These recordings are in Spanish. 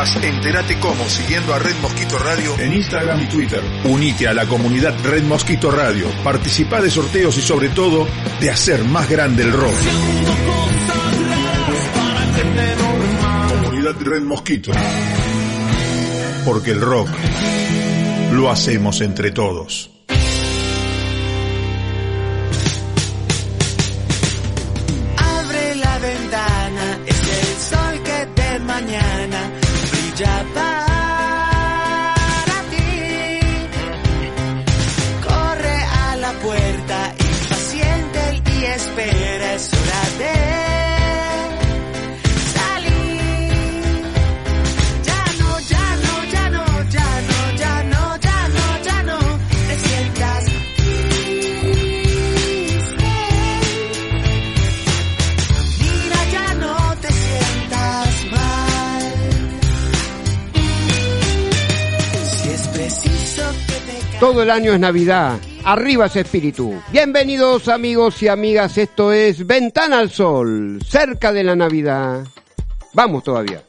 Entérate cómo siguiendo a Red Mosquito Radio en Instagram y Twitter. Unite a la comunidad Red Mosquito Radio. Participa de sorteos y sobre todo de hacer más grande el rock. Comunidad Red Mosquito. Porque el rock lo hacemos entre todos. job. Todo el año es Navidad. Arriba ese espíritu. Bienvenidos amigos y amigas. Esto es Ventana al Sol. Cerca de la Navidad. Vamos todavía.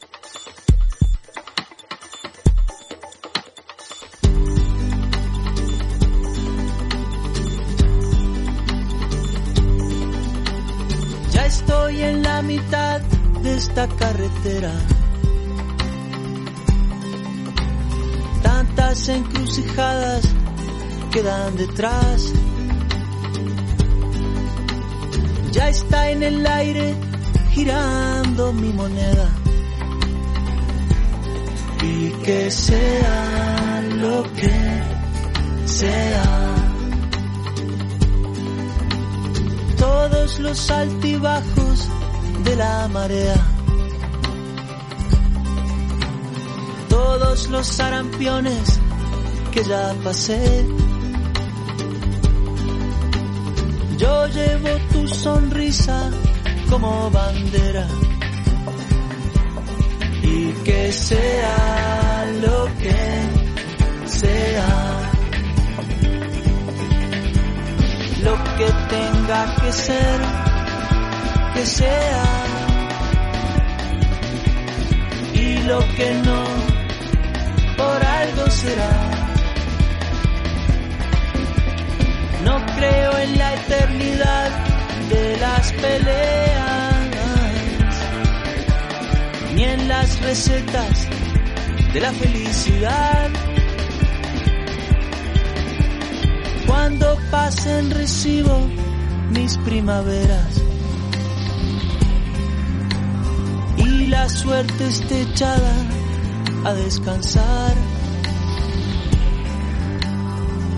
Ya estoy en la mitad de esta carretera. Tantas encrucijadas quedan detrás. Ya está en el aire girando mi moneda. Y que sea lo que sea. todos los altibajos de la marea, todos los sarampiones que ya pasé. Yo llevo tu sonrisa como bandera y que sea lo que sea. lo que tenga que ser, que sea. Y lo que no, por algo será. No creo en la eternidad de las peleas, ni en las recetas de la felicidad. Cuando pasen recibo mis primaveras y la suerte esté echada a descansar.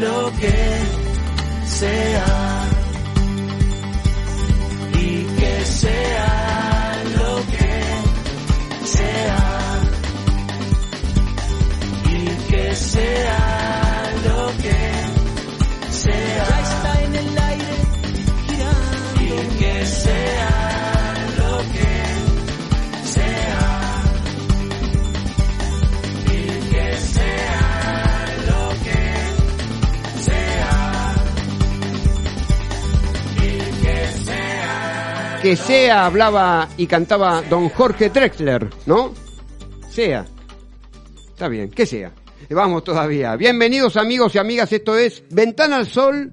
lo que sea. Y que sea lo que sea. Y que sea que sea hablaba y cantaba don Jorge Drexler, ¿no? Sea. Está bien, que sea. Vamos todavía. Bienvenidos amigos y amigas, esto es Ventana al Sol,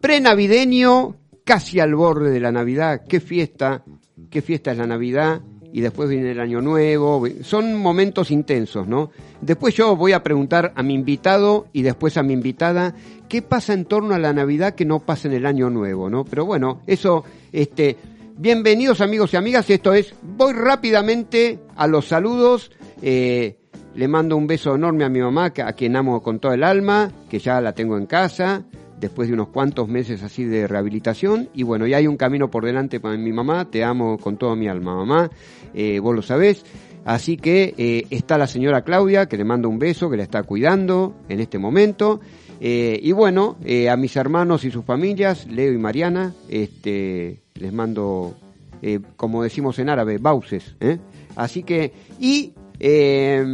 prenavideño, casi al borde de la Navidad. Qué fiesta, qué fiesta es la Navidad y después viene el Año Nuevo. Son momentos intensos, ¿no? Después yo voy a preguntar a mi invitado y después a mi invitada qué pasa en torno a la Navidad que no pasa en el Año Nuevo, ¿no? Pero bueno, eso, este, bienvenidos amigos y amigas, esto es, voy rápidamente a los saludos. Eh, le mando un beso enorme a mi mamá, a quien amo con todo el alma, que ya la tengo en casa, después de unos cuantos meses así de rehabilitación. Y bueno, ya hay un camino por delante para mi mamá, te amo con toda mi alma, mamá, eh, vos lo sabés. Así que eh, está la señora Claudia, que le mando un beso, que la está cuidando en este momento. Eh, y bueno, eh, a mis hermanos y sus familias, Leo y Mariana, este, les mando, eh, como decimos en árabe, bauces. ¿eh? Así que, y eh,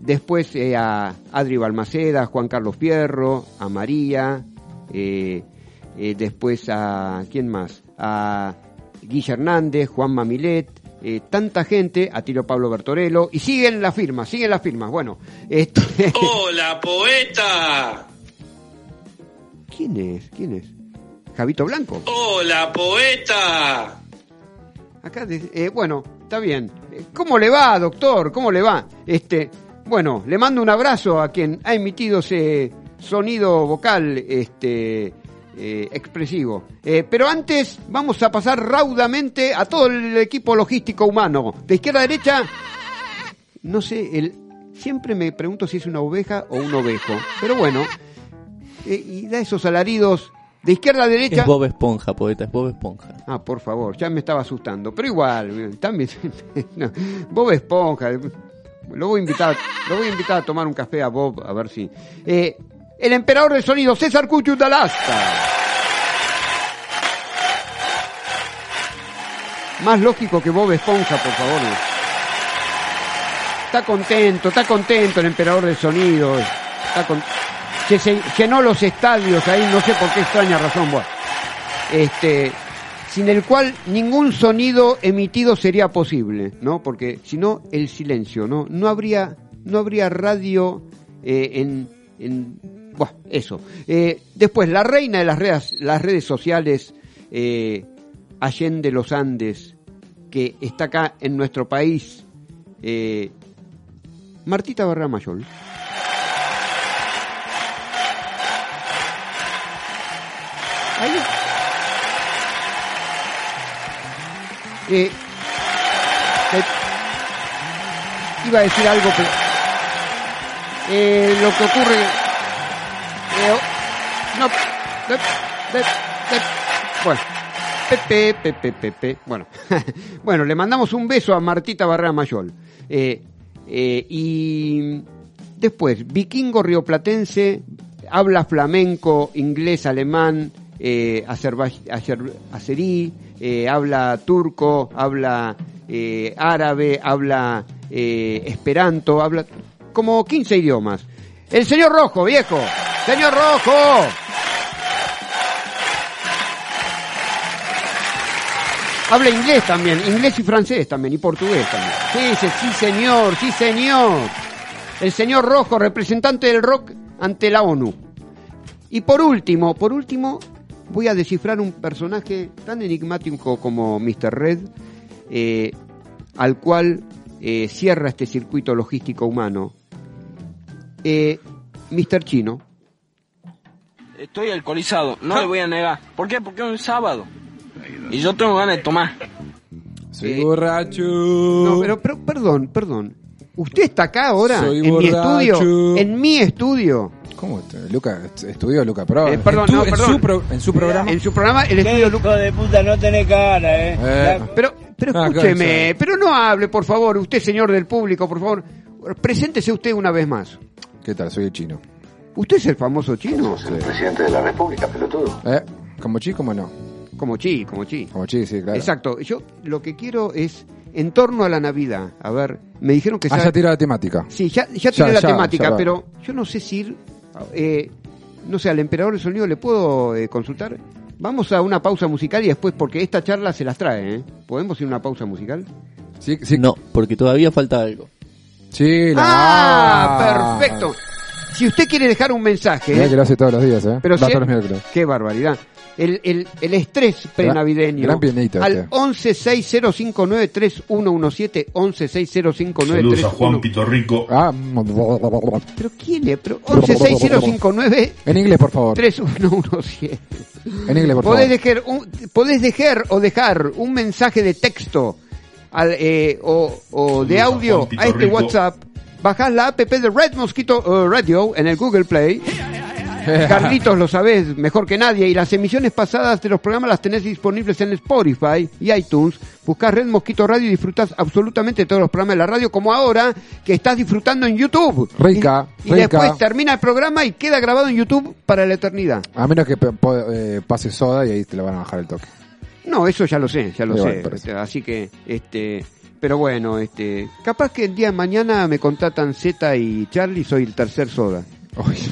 después eh, a Adri Balmaceda, a Juan Carlos Fierro, a María, eh, después a, ¿quién más? A Guille Hernández, Juan Mamilet, eh, tanta gente, a Tiro Pablo Bertorello, y siguen las firmas, siguen las firmas. Bueno, esto, ¡Hola, poeta! ¿quién es? ¿Quién es? Javito Blanco. ¡Hola, poeta! Acá, eh, bueno, está bien. Eh, ¿Cómo le va, doctor? ¿Cómo le va? Este, bueno, le mando un abrazo a quien ha emitido ese sonido vocal, este, eh, expresivo. Eh, pero antes vamos a pasar raudamente a todo el equipo logístico humano. De izquierda a derecha, no sé, el, siempre me pregunto si es una oveja o un ovejo. Pero bueno, eh, y da esos alaridos de izquierda a derecha. Es Bob Esponja, poeta, es Bob Esponja. Ah, por favor, ya me estaba asustando. Pero igual, también. no, Bob Esponja. Lo voy, a invitar, lo voy a invitar a tomar un café a Bob, a ver si. Eh, el emperador del sonido, César Cuchu Dalasta. Más lógico que Bob Esponja, por favor. Está contento, está contento el emperador del sonido. Está con... se llenó los estadios ahí, no sé por qué extraña razón. Bueno, este, sin el cual ningún sonido emitido sería posible, ¿no? Porque si no, el silencio, ¿no? No habría, no habría radio eh, en, en buah, eso. Eh, después, la reina de las redes, las redes sociales, eh, Allende los Andes, que está acá en nuestro país, eh, Martita Barra Mayol. Ahí. Eh, te- iba a decir algo, pero eh, lo que ocurre, eh, no, de- de- de- bueno, Pepe, Pepe, Pepe, bueno, bueno, le mandamos un beso a Martita Barrera Mayol. Eh, eh, y después, vikingo rioplatense, habla flamenco, inglés, alemán, eh, azerí, eh, habla turco, habla eh, árabe, habla eh, esperanto, habla como 15 idiomas. El señor Rojo, viejo, señor Rojo. Habla inglés también, inglés y francés también, y portugués también. Sí, sí, señor, sí, señor. El señor Rojo, representante del rock ante la ONU. Y por último, por último, voy a descifrar un personaje tan enigmático como Mr. Red, eh, al cual eh, cierra este circuito logístico humano. Eh, Mr. Chino. Estoy alcoholizado, no le voy a negar. ¿Por qué? Porque es un sábado. Y yo tengo ganas de tomar. Soy Eh, borracho. No, pero, pero perdón, perdón. ¿Usted está acá ahora? Soy en mi borracho. estudio. En mi estudio. ¿Cómo? Luca, estudió Luca Pro. Eh, perdón, en, tu- no, en perdón. su pro- en su programa. En su programa, el estudio Lu- de puta, no tenés cara, eh. Eh, Pero, pero Ah, escúcheme, pero no hable, por favor. Usted, señor del público, por favor. Preséntese usted una vez más. ¿Qué tal? Soy el chino. ¿Usted es el famoso chino? presidente de la República, pelotudo. ¿Eh? ¿Como chi, como no? Como chi, como chi. Como chi, sí, claro. Exacto. Yo lo que quiero es, en torno a la Navidad, a ver, me dijeron que... Ah, sabe- ya tira la temática. Sí, ya, ya Ya, tiene la ya, temática, ya pero yo no sé si ir, eh, no sé, al emperador del sonido le puedo eh, consultar. Vamos a una pausa musical y después, porque esta charla se las trae, ¿eh? ¿Podemos ir a una pausa musical? Sí, sí. No, porque todavía falta algo. Sí, la... Ah, perfecto. Si usted quiere dejar un mensaje, Mirá que lo hace todos los días, ¿eh? Pero Va si- todos los miércoles. qué barbaridad. El, el, el estrés prenavideño. gran pianista al este. 1160593117 1160593117 Saludos a Juan Pitorrico. Ah, Pero quién es? Pero 116059 en inglés, por favor. 3117. En inglés, por Podés favor. dejar, un, podés dejar o dejar un mensaje de texto al, eh, o, o de a audio Juan a este. WhatsApp. Bajás la app de Red Mosquito eh, Radio en el Google Play. Carlitos lo sabés mejor que nadie y las emisiones pasadas de los programas las tenés disponibles en Spotify y iTunes. Buscás Red Mosquito Radio y disfrutás absolutamente todos los programas de la radio como ahora que estás disfrutando en YouTube. Rica, Y, y rica. después termina el programa y queda grabado en YouTube para la eternidad. A menos que po- eh, pase soda y ahí te la van a bajar el toque. No, eso ya lo sé, ya lo Sí, sé. bueno, Así que, este, pero bueno, este, capaz que el día de mañana me contratan Z y Charlie, soy el tercer soda.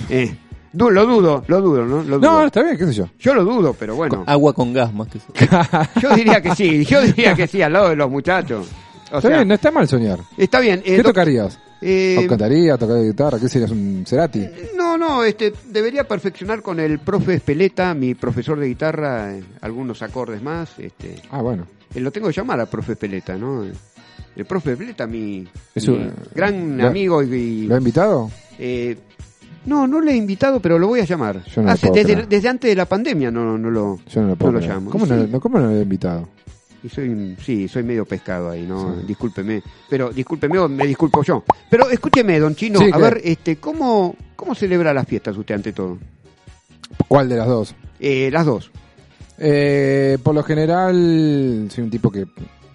Eh, du- lo dudo, lo dudo, ¿no? Lo dudo. No, está bien, qué sé yo. Yo lo dudo, pero bueno. Agua con gas más que eso. Yo diría que sí, yo diría que sí, al lado de los muchachos. O está sea, bien, no está mal soñar. está bien. eh, ¿Qué tocarías? eh, ¿O cantarías, tocar guitarra? ¿Qué serías? ¿Un Cerati? no, no, este, debería perfeccionar con el profe Espeleta, mi profesor de guitarra, eh, algunos acordes más. Este, Ah, bueno. Eh, lo tengo que llamar al profe Peleta, ¿no? El profe Peleta, mi, Es mi un- gran ¿lo- amigo y... y- ¿Lo ha invitado? eh, no, no le he invitado, pero lo voy a llamar. Yo no lo puedo desde, creer. desde antes de la pandemia no, no lo, Yo no lo puedo lo creer. llamo. ¿Cómo, no, sí, no- ¿Cómo no lo he invitado? y soy, sí, soy medio pescado ahí, ¿no? Sí. Discúlpeme. Pero discúlpeme o me disculpo yo. Pero escúcheme, don Chino, Sí, a ver, este, ¿cómo, ¿cómo celebra las fiestas usted ante todo? ¿Cuál de las dos? Eh, las dos. Eh, por lo general, soy un tipo que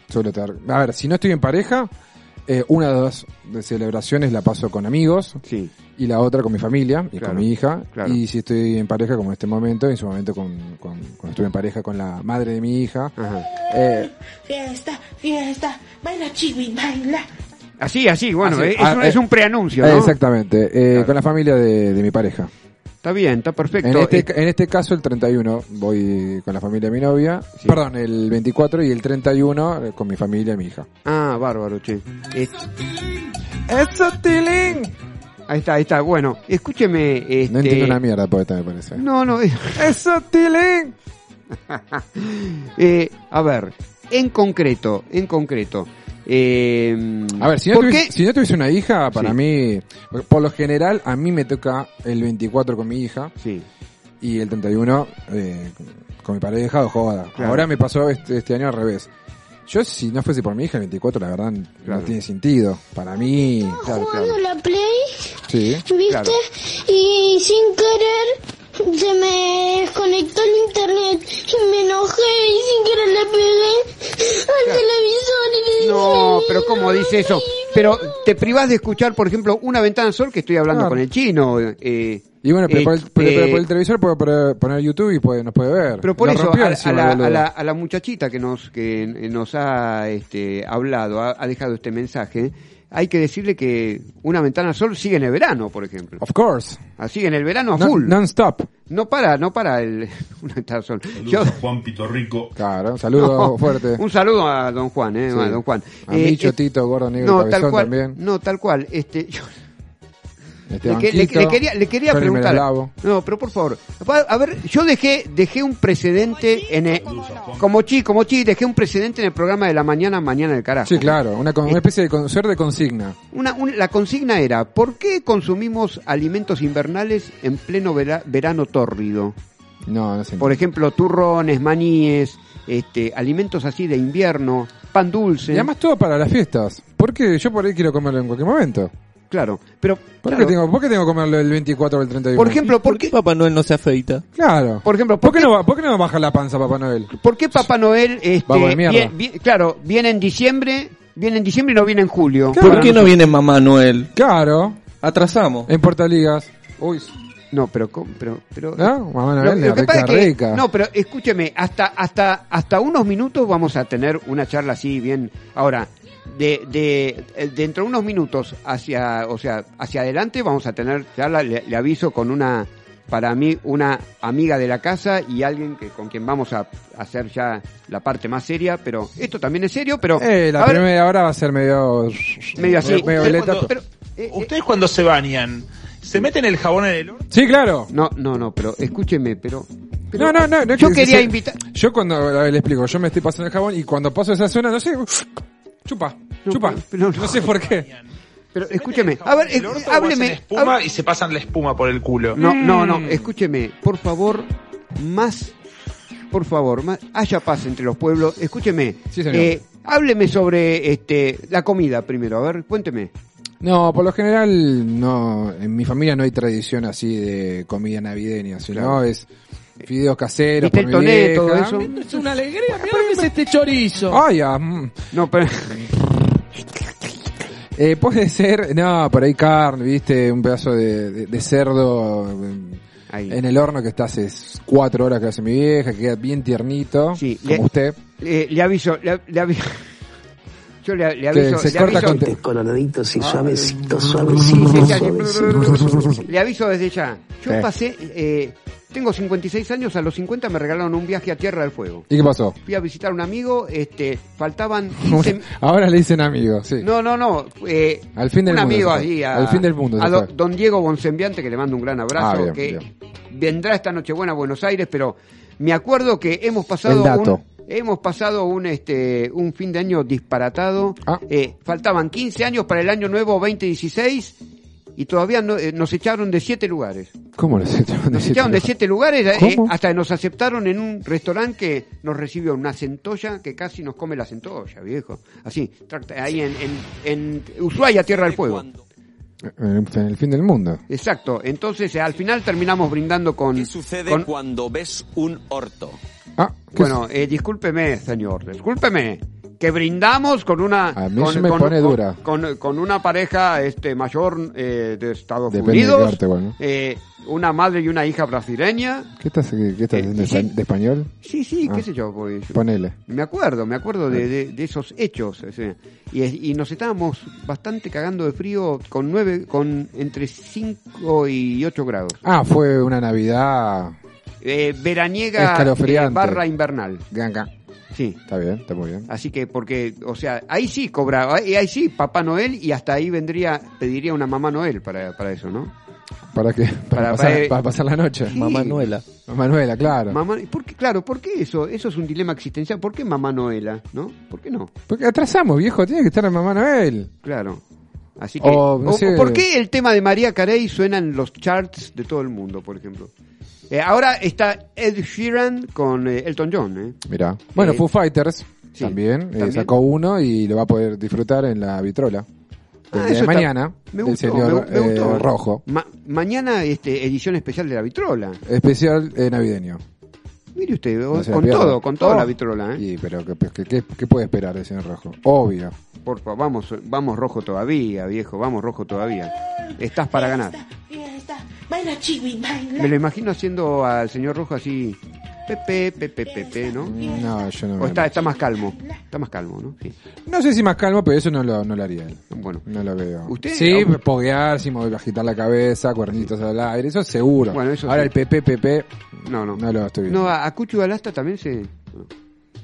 suelo estar... A ver, si no estoy en pareja, eh, una de las celebraciones la paso con amigos Sí. y la otra con mi familia y Claro, con mi hija. claro. Y si estoy en pareja, como en este momento, en su momento con, con- cuando estuve en pareja con la madre de mi hija. Ajá. Eh, Fiesta, fiesta, baila chibi, baila. Así, así, bueno, Así, eh, es, ah, un, eh, es un preanuncio, eh, ¿no? exactamente, eh, Claro. con la familia de, de mi pareja. Está bien, está perfecto. En este, en este caso, el 31 voy con la familia de mi novia. Sí. Perdón, el 24 y el 31 eh, con mi familia y mi hija. Ah, bárbaro, che. ¡Eso, Tilín! ahí está, ahí está. Bueno, escúcheme. Este... No entiendo una mierda, poeta, me parece. No, no. ¡Eso, Tilín! eh, a ver, en concreto, en concreto. Eh, A ver, si no, ¿por tuviese, si no tuviese una hija, para Sí. mí, por lo general, a mí me toca el 24 con mi hija Sí, y el 31 eh, con mi pareja o joda. Claro. Ahora me pasó este, este año al revés. Yo, si no fuese por mi hija, el 24, la verdad, Claro. no tiene sentido. Para mí, claro, Jugando claro. la Play, sí. ¿viste? Claro. Y sin querer se me desconectó el internet y me enojé y sin querer le pegué al televisor y le dije... No, pero ¿cómo dice eso? Pero te privás de escuchar, por ejemplo, una ventana sol que estoy hablando Claro. con el chino. Eh, Y bueno, pero, Eh, por, el, pero- pero eh, por el televisor puede poner, poner YouTube y puede, nos puede ver. Pero por eso, rompió a, la, a la- a la muchachita que nos, que nos ha este, hablado, ha, ha dejado este mensaje, hay que decirle que una ventana al sol sigue en el verano, por ejemplo. Of course. Así en el verano a Non- full. Non-stop. No para, no para el, una ventana al sol. Saludos Yo- a Juan Pitorrico. Claro, un saludo No, fuerte. Un saludo a don Juan, eh, Sí. a don Juan. A Eh, Micho, eh, Tito, Gordo, Negro, no, Cabezón tal cual, también. no, tal cual. Este, yo- Este le, que- le- banquito, le quería, le quería preguntar. No, pero por favor. A ver, yo dejé, dejé un precedente en el, como chi, como chi, dejé un precedente en el programa de la mañana, mañana del carajo. Sí, claro, una, con- una especie de con- ser de consigna. Una, un- la consigna era, ¿por qué consumimos alimentos invernales en pleno vera- verano tórrido? No, no sé. Por ejemplo, turrones, maníes, este, alimentos así de invierno, pan dulce. Y además todo para las fiestas. Porque yo por ahí quiero comerlo en cualquier momento. Claro, pero ¿Por, claro, qué, tengo, ¿Por qué tengo que comerlo el 24 o el 31? por ejemplo, ¿por ¿Por qué qué, Papá Noel no se afeita? Claro. por ejemplo, ¿Por por qué, no, va- ¿Por qué no baja la panza Papá Noel? ¿Por qué Papá Noel, este, vie- vie- claro, viene en diciembre, viene en diciembre y no viene en julio? Claro. ¿Por qué no viene Mamá Noel? Claro, Atrasamos. en Portaligas. Uy, No, pero, ¿cómo? pero, pero, ¿no? Mamá Lo- Noel, lo la que pasa rica, es que- rica. no, pero escúcheme, hasta, hasta, hasta unos minutos vamos a tener una charla así bien. Ahora, de, de, eh, dentro de unos minutos hacia, o sea, hacia adelante vamos a tener charla, le, le aviso con una, para mí una amiga de la casa y alguien que con quien vamos a hacer ya la parte más seria, pero esto también es serio, pero Eh, la a ver, primera hora va a ser medio... medio así. medio Pero violeta. cuando- pero, eh, ¿Ustedes cuando se bañan, se meten el jabón en el horno? Sí, claro. no, no, no, pero escúcheme, pero, pero No, no, no. no yo que quería invitar. Yo cuando, a ver, le explico, yo me estoy pasando el jabón y cuando paso esa zona, no sé, chupa, No, chupa. pero- no sé por qué. Pero escúcheme, a ver, ¿El orto o hacen hábleme. espuma hab- y se pasan la espuma por el culo? No, no, Mm. no, escúcheme, por favor, más, por favor, más, haya paz entre los pueblos. Escúcheme, Sí, señor. eh, hábleme sobre este la comida primero, a ver, cuénteme. No, por lo general, no, en mi familia no hay tradición así de comida navideña, sino Claro. es fideos caseros ¿Viste por el mi toné, vieja. todo eso? Es una alegría, mira lo que es este chorizo. Ay, ah, mm. No, pero Eh, puede ser, no, por ahí carne, viste, un pedazo de, de- de cerdo ahí. en el horno que está hace cuatro horas que hace mi vieja, que queda bien tiernito, Sí, como le- usted. Eh, le aviso, le, le aviso. Yo le, le aviso. se le corta aviso- con te- Coloraditos y suavecitos, Sí, suavecitos, sí. Le aviso desde ya. Yo ¿Qué? pasé, eh, tengo 56 años, a los 50 me regalaron un viaje a Tierra del Fuego. ¿Y qué pasó? Fui a visitar a un amigo, este, faltaban 15... Ahora le dicen amigo, sí. No, no, no. eh, Al fin del un mundo amigo se fue. ahí, a- Al fin del mundo a do- don Diego Bonsembiante, que le mando un gran abrazo, Ah, bien, que bien. vendrá esta Nochebuena a Buenos Aires, pero me acuerdo que hemos pasado El dato. un, hemos pasado un este un fin de año disparatado. Ah. Eh, faltaban 15 años para el año nuevo 2016 y todavía no- eh, nos echaron de siete lugares. ¿Cómo lo echaron de Nos siete echaron de lugares? siete lugares, eh, hasta que nos aceptaron en un restaurante que nos recibió una centolla que casi nos come la centolla, viejo. Así, ahí en, en, en Ushuaia, Tierra del Fuego. En en el fin del mundo. Exacto, entonces eh, al final terminamos brindando con... ¿Qué sucede con- cuando ves un orto? Ah, ¿qué bueno, eh, discúlpeme, señor, discúlpeme. Que brindamos con una... A mí con, se me con- pone con- dura. Con, una pareja este mayor eh, de Estados Depende de qué Unidos. arte, bueno. eh, una madre y una hija brasileña. ¿Qué estás, qué, estás Eh, de, sí. de español? Sí, sí, Ah. qué sé yo. pues, Ponele. Me acuerdo, me acuerdo de, de- de esos hechos. y, y nos estábamos bastante cagando de frío con nueve, con entre 5 y 8 grados. Ah, fue una Navidad Eh, veraniega eh, barra invernal. ganga. Sí. Está bien, está muy bien. Así que, porque, o sea, ahí sí cobra, ahí, ahí sí Papá Noel y hasta ahí vendría, pediría una Mamá Noel para, para eso, ¿no? ¿Para qué? Para, Para- pasar, para- para pasar la noche. Sí. Mamá Nuela. Manuela, claro. Mamá, ¿por qué, claro, ¿por qué eso? Eso es un dilema existencial. ¿Por qué Mamá Noela? ¿No? ¿Por qué no? Porque atrasamos, viejo, tiene que estar en Mamá Noel. Claro. Así que, O, no o- sé. ¿por qué el tema de María Carey suena en los charts de todo el mundo, por ejemplo? Eh, ahora está Ed Sheeran con eh, Elton John, ¿eh? Mira. Bueno, Eh, Foo Fighters sí, también, también. sacó uno y lo va a poder disfrutar en la vitrola. Ah, El de mañana, me gustó, señor me- me gustó. Rojo. Ma- mañana este, edición especial de la vitrola. Especial eh, navideño. Mire usted, No con pierda. todo, con toda Oh. la vitrola, ¿eh? Y, pero ¿qué, qué, qué- qué puede esperar el señor Rojo? Obvio. Por favor, vamos, vamos rojo todavía, viejo, vamos rojo todavía. Estás para ganar. Baila chiwi, baila. Me lo imagino haciendo al señor rojo así, Pepe, Pepe, Pepe, ¿no? No, yo no. O está, está más calmo, está más calmo, ¿no? Sí. No sé si más calmo, pero eso no lo, no lo haría él. Bueno, No lo veo. ¿Usted? Sí, poguear, sí, mover, agitar la cabeza, cuernitos al aire, eso seguro. Bueno, eso Ahora sí. el PP, PP, no, no. no lo estoy viendo. No, a, a Cucho Alasta también se...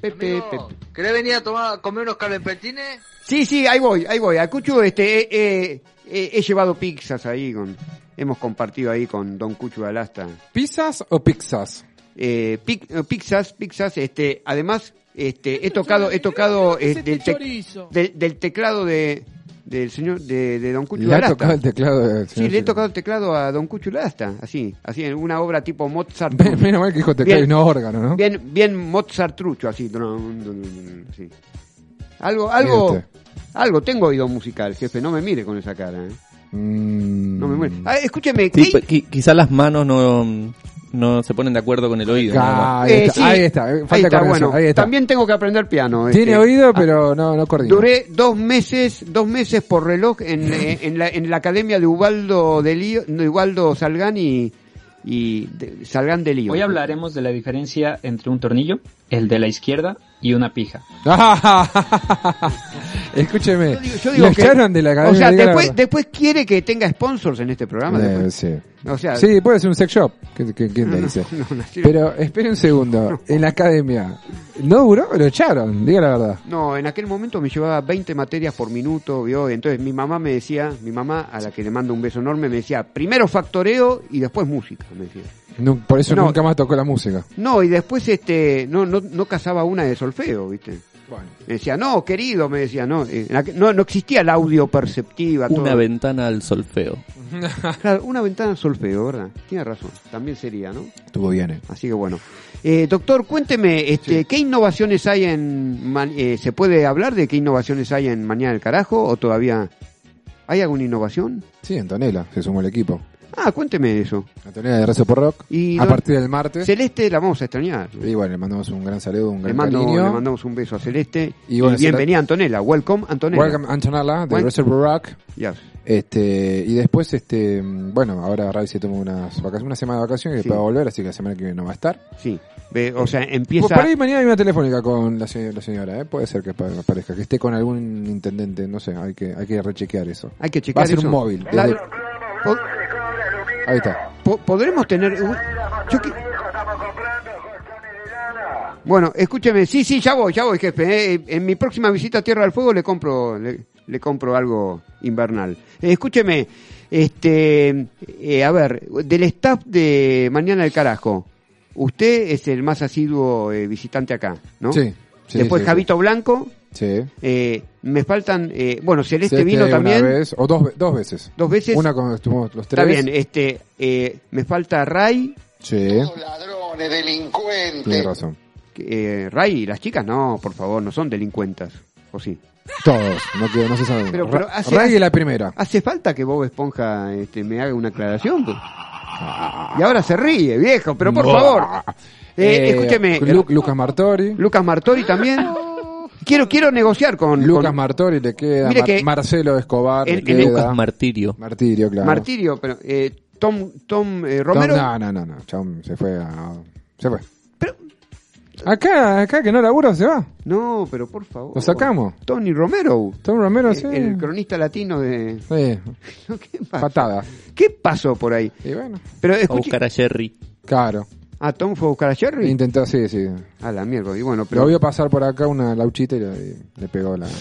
Pepe, Pepe. ¿Querés venir a tomar, comer unos calempetines? Sí, sí, ahí voy, ahí voy. A Cucho este, eh, eh, eh, he llevado pizzas ahí con... Hemos compartido ahí con Don Cucho Alasta. ¿Pizzas o pizzas? Eh, eh, pizzas, pizzas, este, además, este, he tocado, he tocado eh, del, tec- chorizo. del, del teclado de, del señor, de, de Don Cucho Le Alasta. tocado el teclado del Sí, señor le he tocado el teclado a Don Cucho Alasta, así, así, en una obra tipo Mozart. Men- Menos mal que dijo teclado Bien. y no órgano, ¿no? Bien, bien Mozart trucho, así. así. Algo, algo, algo, tengo oído musical, jefe, no me mire con esa cara, ¿eh? Mm, No me muere. Ah, escúcheme, Sí, ¿qué- pues, qui- quizás las manos no, no se ponen de acuerdo con el oído. Ah, ahí, Eh, está, sí, ahí está, eh, falta ahí está, coordinación, bueno, ahí está. También tengo que aprender piano. Tiene este. oído, Ah, pero no, no coordina. Duré dos meses, dos meses por reloj en, eh, en, la, en la academia de Ubaldo de Lío, de Ubaldo Salgán y, y de- Salgán de Lío. Hoy hablaremos de la diferencia entre un tornillo, el de la izquierda, y una pija. Escúcheme. Yo digo lo que- echaron de la academia. O sea, después, después quiere que tenga sponsors en este programa. Eh, después. sí. O sea, sí, puede ser un sex shop. ¿Qué- qué- ¿Quién No, te dice? no, no, sí. Pero espere un segundo. En la academia, ¿no duró? Lo echaron, diga la verdad. No, en aquel momento me llevaba 20 materias por minuto, ¿vio? Entonces mi mamá me decía, mi mamá, a la que le mando un beso enorme, me decía, primero factoreo y después música, me decía. Por eso No. nunca más tocó la música. No, y después este, no, no, no casaba una de solfeo, ¿viste? Me decía, no, querido, me decía, no, eh, no, no existía el audio perceptiva. Una todo. ventana al solfeo. Claro, una ventana al solfeo, ¿verdad? Tiene razón, también sería, ¿no? Estuvo bien, eh. Así que bueno. Eh, doctor, cuénteme, este, ¿qué innovaciones hay en... eh, ¿Se puede hablar de qué innovaciones hay en Mañana del Carajo o todavía... ¿Hay alguna innovación? Sí, Antonella, se sumó al equipo. Ah, cuénteme eso. Antonella de Rezo por Rock. Y a partir del martes. Celeste la vamos a extrañar. Y bueno, le mandamos un gran saludo, un Le, gran mando, cariño. le mandamos un beso a Celeste. Y Y, bueno, bienvenida Antonella. Welcome Antonella. Welcome Antonella de Reservoir Rock. Yes. Este, y después, este, bueno, ahora Ray se toma unas vacaciones, una semana de vacaciones y Sí. va a volver, así que la semana que viene no va a estar. Sí. O sea, empieza... Por ahí mañana hay una telefónica con la, se- la señora, ¿eh? puede ser que pa- aparezca, que esté con algún intendente, no sé, hay que, hay que rechequear eso. Hay que Va checar a ser eso. un móvil. Desde- Ahí está. po- ¿Podremos tener... yo que- Bueno, escúcheme, sí, sí, ya voy, ya voy, jefe. eh. En mi próxima visita a Tierra del Fuego le compro, le, le compro algo invernal. Eh, escúcheme, este, eh, a ver, del staff de Mañana del Carajo, usted es el más asiduo eh, visitante acá, ¿no? Sí, sí, Después sí, Javito Blanco, Sí. eh, me faltan, eh, bueno, Celeste, Celeste vino una también. vez, o dos, dos veces. Dos veces. Una cuando estuvimos los tres. Está bien, este, eh, me falta Ray. Sí. Ladrones, delincuentes. Tienes razón. Eh, Ray, las chicas no, por favor, no son delincuentas. ¿O sí? Todos, no, quedó, no se sabe. Pero- pero hace- Ray es la primera. ¿Hace falta que Bob Esponja este, me haga una aclaración? pues? Y ahora se ríe, viejo, pero por Buah. favor. Eh, Eh, escúcheme. Lu- Lucas Martori. Lucas Martori también. Quiero, quiero negociar con, Lucas con Martori le queda. Mar- que- Marcelo Escobar le en queda. el- Lucas Martirio. Martirio, claro. Martirio, pero eh, Tom, Tom eh, No, Romero. No, no, no, no. Chabón, se fue a. Se fue. Acá, acá que no labura se va. No, pero por favor. Lo sacamos. Tony Romero. Tom Romero, eh, sí. El cronista latino de. Sí. ¿Qué pasó? Patada. ¿Qué pasó por ahí? Y bueno. Pero A escuche. buscar a Jerry. Claro. Ah, Tom fue a buscar a Jerry. Intentó, sí, sí. A la mierda. Y bueno, Lo pero. vio pasar por acá una lauchita y le, le pegó la.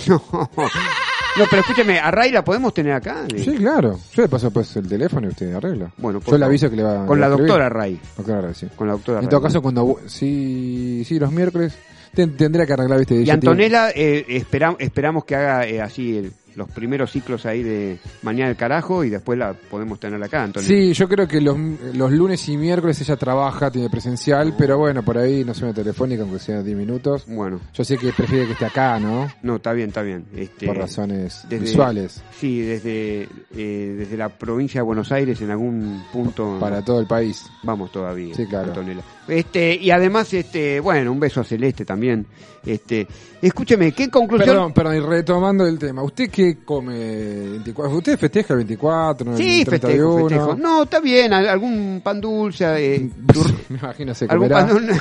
No, pero escúcheme, ¿a Ray la podemos tener acá? Sí, claro. Yo le paso pues el teléfono y usted arregla. Bueno, por Yo le favor. aviso que le va Con le la a doctora Ray. Doctora sí. Con la doctora En Ray. todo caso, cuando. Sí, sí, los miércoles. ten- tendría que arreglar, viste. Y Antonella, eh, espera- esperamos que haga eh, así el- los primeros ciclos ahí de Mañana del Carajo y después la podemos tener acá, Antonella. Sí, yo creo que los, los lunes y miércoles ella trabaja, tiene presencial, pero bueno, por ahí no suena telefónica, aunque sea 10 minutos. Bueno. Yo sé que prefiere que esté acá, ¿no? No, está bien, está bien. Este, Por razones desde- visuales. Sí, desde, eh, desde la provincia de Buenos Aires en algún punto. Para todo el país. Vamos todavía. Sí, claro. Antonella. Este, y además, este, bueno, un beso a Celeste también. Este, escúcheme, ¿qué conclusión? Perdón, perdón, y retomando el tema, ¿usted qué come? 24? ¿Usted festeja el 24? Sí, el festejo, 31? festejo. No, está bien, al- algún pan dulce, eh, dur- Me imagino se algún comerá. pan dulce.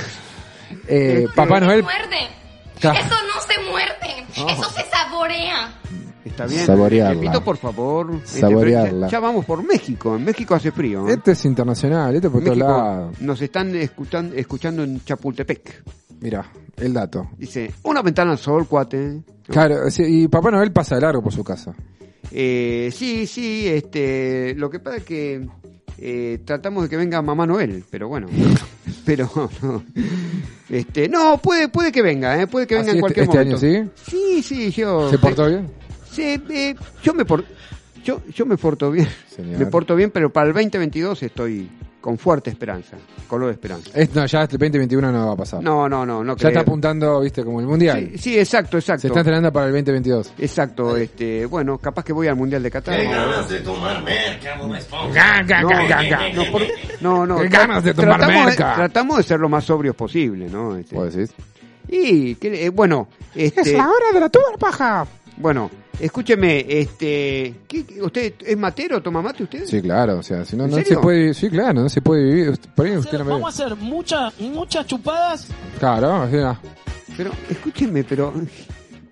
Eh, Papá Noel. muerde. Claro. Eso no se muerde. Eso se saborea. Está bien. Saborearla. Repito, por favor. Este, Saborearla. ya, vamos por México. En México hace frío. ¿eh? Este es internacional, este por todos lados. nos están escuchan- escuchando en Chapultepec. Mira, el dato. Dice, una ventana al sol, cuate. Claro, sí, y Papá Noel pasa de largo por su casa. Eh, sí, sí, este, lo que pasa es que eh, tratamos de que venga Mamá Noel, pero bueno, pero no, este, no, puede, puede que venga, eh, puede que venga Así en este- cualquier este momento. año, Sí, sí, yo. ¿Se portó bien? Sí, eh, yo me por, yo, yo me porto bien, Señor. me porto bien, pero para el 2022 estoy con fuerte esperanza, color de esperanza. Es- no, ya este 2021 no va a pasar. No, no, no, no ya está apuntando, viste, como el mundial. Sí, sí, exacto, exacto. Se está entrenando para el 2022. Exacto, este, bueno, capaz que voy al Mundial de Qatar. de tomar merca, No, no, por- no, no, Qué ganas de tomar tratamos merca. tratamos de ser lo más sobrios posible, ¿no? Este, ¿Vos decís? y, que, eh, bueno, este, Es la hora de la tuba paja. bueno, escúcheme, este, ¿qué- qué- ¿usted es matero, toma mate usted? Sí, claro, o sea, si no, ¿En no se puede Sí, claro, no se puede vivir. Por ahí usted no me Vamos a hacer muchas muchas chupadas. Claro, así, ah. Pero, escúcheme, pero...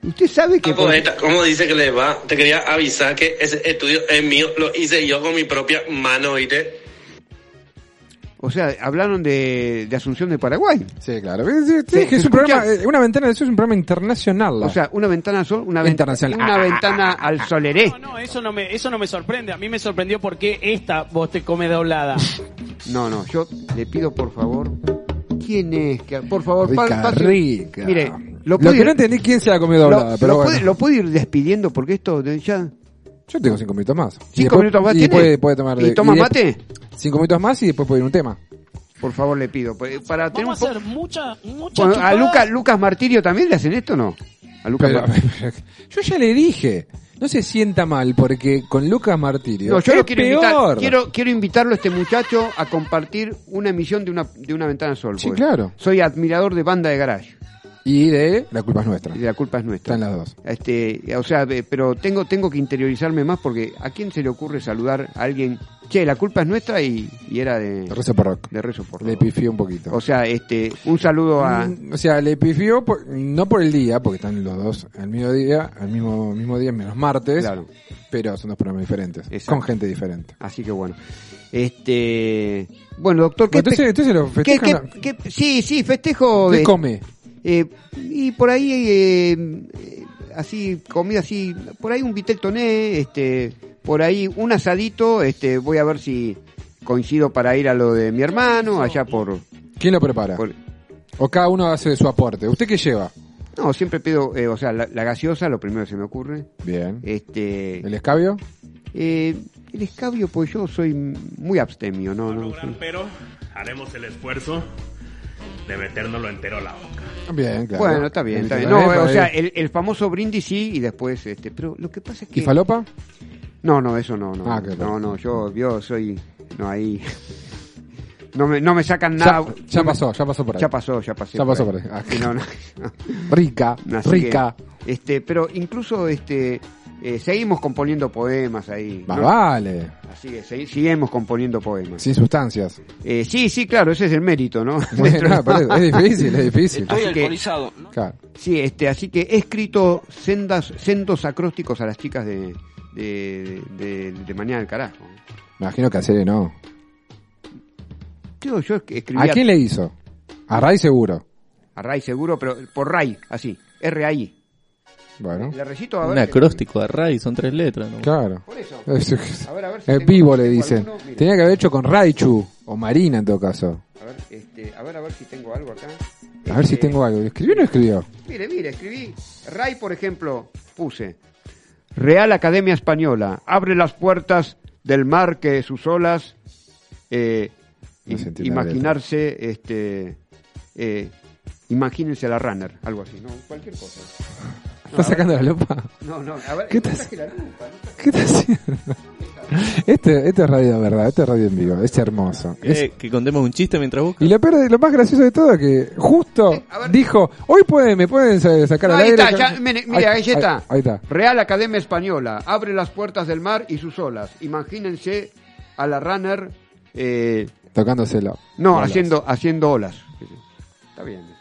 Usted sabe que... por- Poeta, ¿cómo dice que le va? Te quería avisar que ese estudio es mío, lo hice yo con mi propia mano, ¿oíste? O sea, hablaron de, de Asunción de Paraguay. Sí, claro. Sí, sí, Sí, que es un programa, eh, una ventana de eso es un programa internacional. O sea, una ventana al sol, una, venta- Internacional. una ventana al soleré. No, eso no me, eso no me sorprende. A mí me sorprendió porque esta vos te come doblada. No, no, yo le pido por favor. ¿Quién es? Que, por favor, pa- Rica, pase- rica. Mire, Lo, lo, que ir- no entendí quién se la comió doblada, lo, pero lo bueno. puede, lo puede ir despidiendo porque esto de ya. Yo tengo cinco minutos más. Y ¿Cinco después- minutos más y tiene? puede, puede tomar ¿Y toma de- mate? Cinco minutos más y después puede ir un tema. Por favor, le pido. pues, Para tener un Vamos a hacer mucha, mucha Bueno, a. Lucas, Lucas Martirio también le hacen esto o no? A Lucas Pero- Martirio. yo ya le dije, no se sienta mal porque con Lucas Martirio No, yo es lo quiero invitar. Quiero, quiero invitarlo a este muchacho a compartir una emisión de una, de una ventana sol. Sí, claro. Soy admirador de banda de garage. Y de La culpa es nuestra. Y de la culpa es nuestra. Están las dos. Este, o sea, eh, pero tengo tengo que interiorizarme más porque a quién se le ocurre saludar a alguien, che, la culpa es nuestra y, y era de Rezo por rock. de Rezo por Le pifió un poquito. O sea, este, un saludo a Mm, O sea, le pifió por- no por el día, porque están los dos al mismo día, al mismo mismo día menos martes, Claro. pero son dos programas diferentes, Exacto. con gente diferente. Así que bueno. Este, bueno, doctor, ¿qué Entonces, entonces lo qué- festejan. qué- qué- sí, sí, festejo ¿Qué de- come? Eh, y por ahí eh, así comida así, por ahí un vitel toné, este, por ahí un asadito, este, voy a ver si coincido para ir a lo de mi hermano allá por ¿Quién lo prepara? por- O cada uno hace su aporte. ¿Usted qué lleva? no, siempre pido, eh, o sea, la, la gaseosa, lo primero que se me ocurre. Bien. Este, ¿El escabio? eh, el escabio, pues yo soy muy abstemio, no, no. soy- Pero haremos el esfuerzo de metérnoslo entero a la boca. Bien, claro. Bueno, está bien, está bien. No, o sea, el, el famoso brindis sí y después, este, pero lo que pasa es que... ¿Y falopa? No, no, eso no, no. Ah, qué no, no, yo, yo soy, no, ahí... No me, no me sacan nada. ya no pasó, ya pasó por ahí. Ya pasó, ya pasé. Ya pasó por ahí. Ah, Sí, no, no. Rica, Así rica. que, este, pero incluso, este, eh, seguimos componiendo poemas ahí. Más ¿no? vale. Así que segui- seguimos componiendo poemas. Sin sustancias. Eh, sí, sí, claro, ese es el mérito, ¿no? Bueno, es difícil, es difícil. Estoy Así que- alcoholizado. Claro. Sí, este, así que he escrito sendas, sendos acrósticos a las chicas de, de, de, de Mañana del Carajo. Me imagino que a Cere no. Yo, yo escribí ¿A quién le hizo? A Ray seguro. a Ray seguro, pero por Ray, así, R-A-I. Bueno. Le recito a ver. Un acróstico a Ray, son tres letras. ¿no? Claro. Por eso. Es- A ver, a ver si Es vivo, le dicen. alguno. Tenía que haber hecho con Raichu o Marina en todo caso. A ver, este, a ver, a ver si tengo algo acá. A ver si Este, tengo algo. ¿Escribió o no escribió? Mire, mire, escribí. Ray, por ejemplo, puse. Real Academia Española, abre las puertas del mar que sus olas. eh, No imaginarse, este. eh, imagínense la runner, algo así, ¿no? Cualquier cosa. No, ¿Está a ver. sacando la lupa? No, no, a ver, ¿Qué no estás- no. Este, este es radio de verdad, este es radio en vivo, es hermoso. Es- Eh, que contemos un chiste mientras busca. Y lo, peor lo más gracioso de todo es que justo dijo, hoy pueden, me pueden sa- sacar al Ahí aire. está, ya, mire, ahí está. Ahí, está. Real Academia Española, abre las puertas del mar y sus olas. Imagínense a la runner, eh, Tocándoselo. no, Olas. haciendo, haciendo olas. Está bien.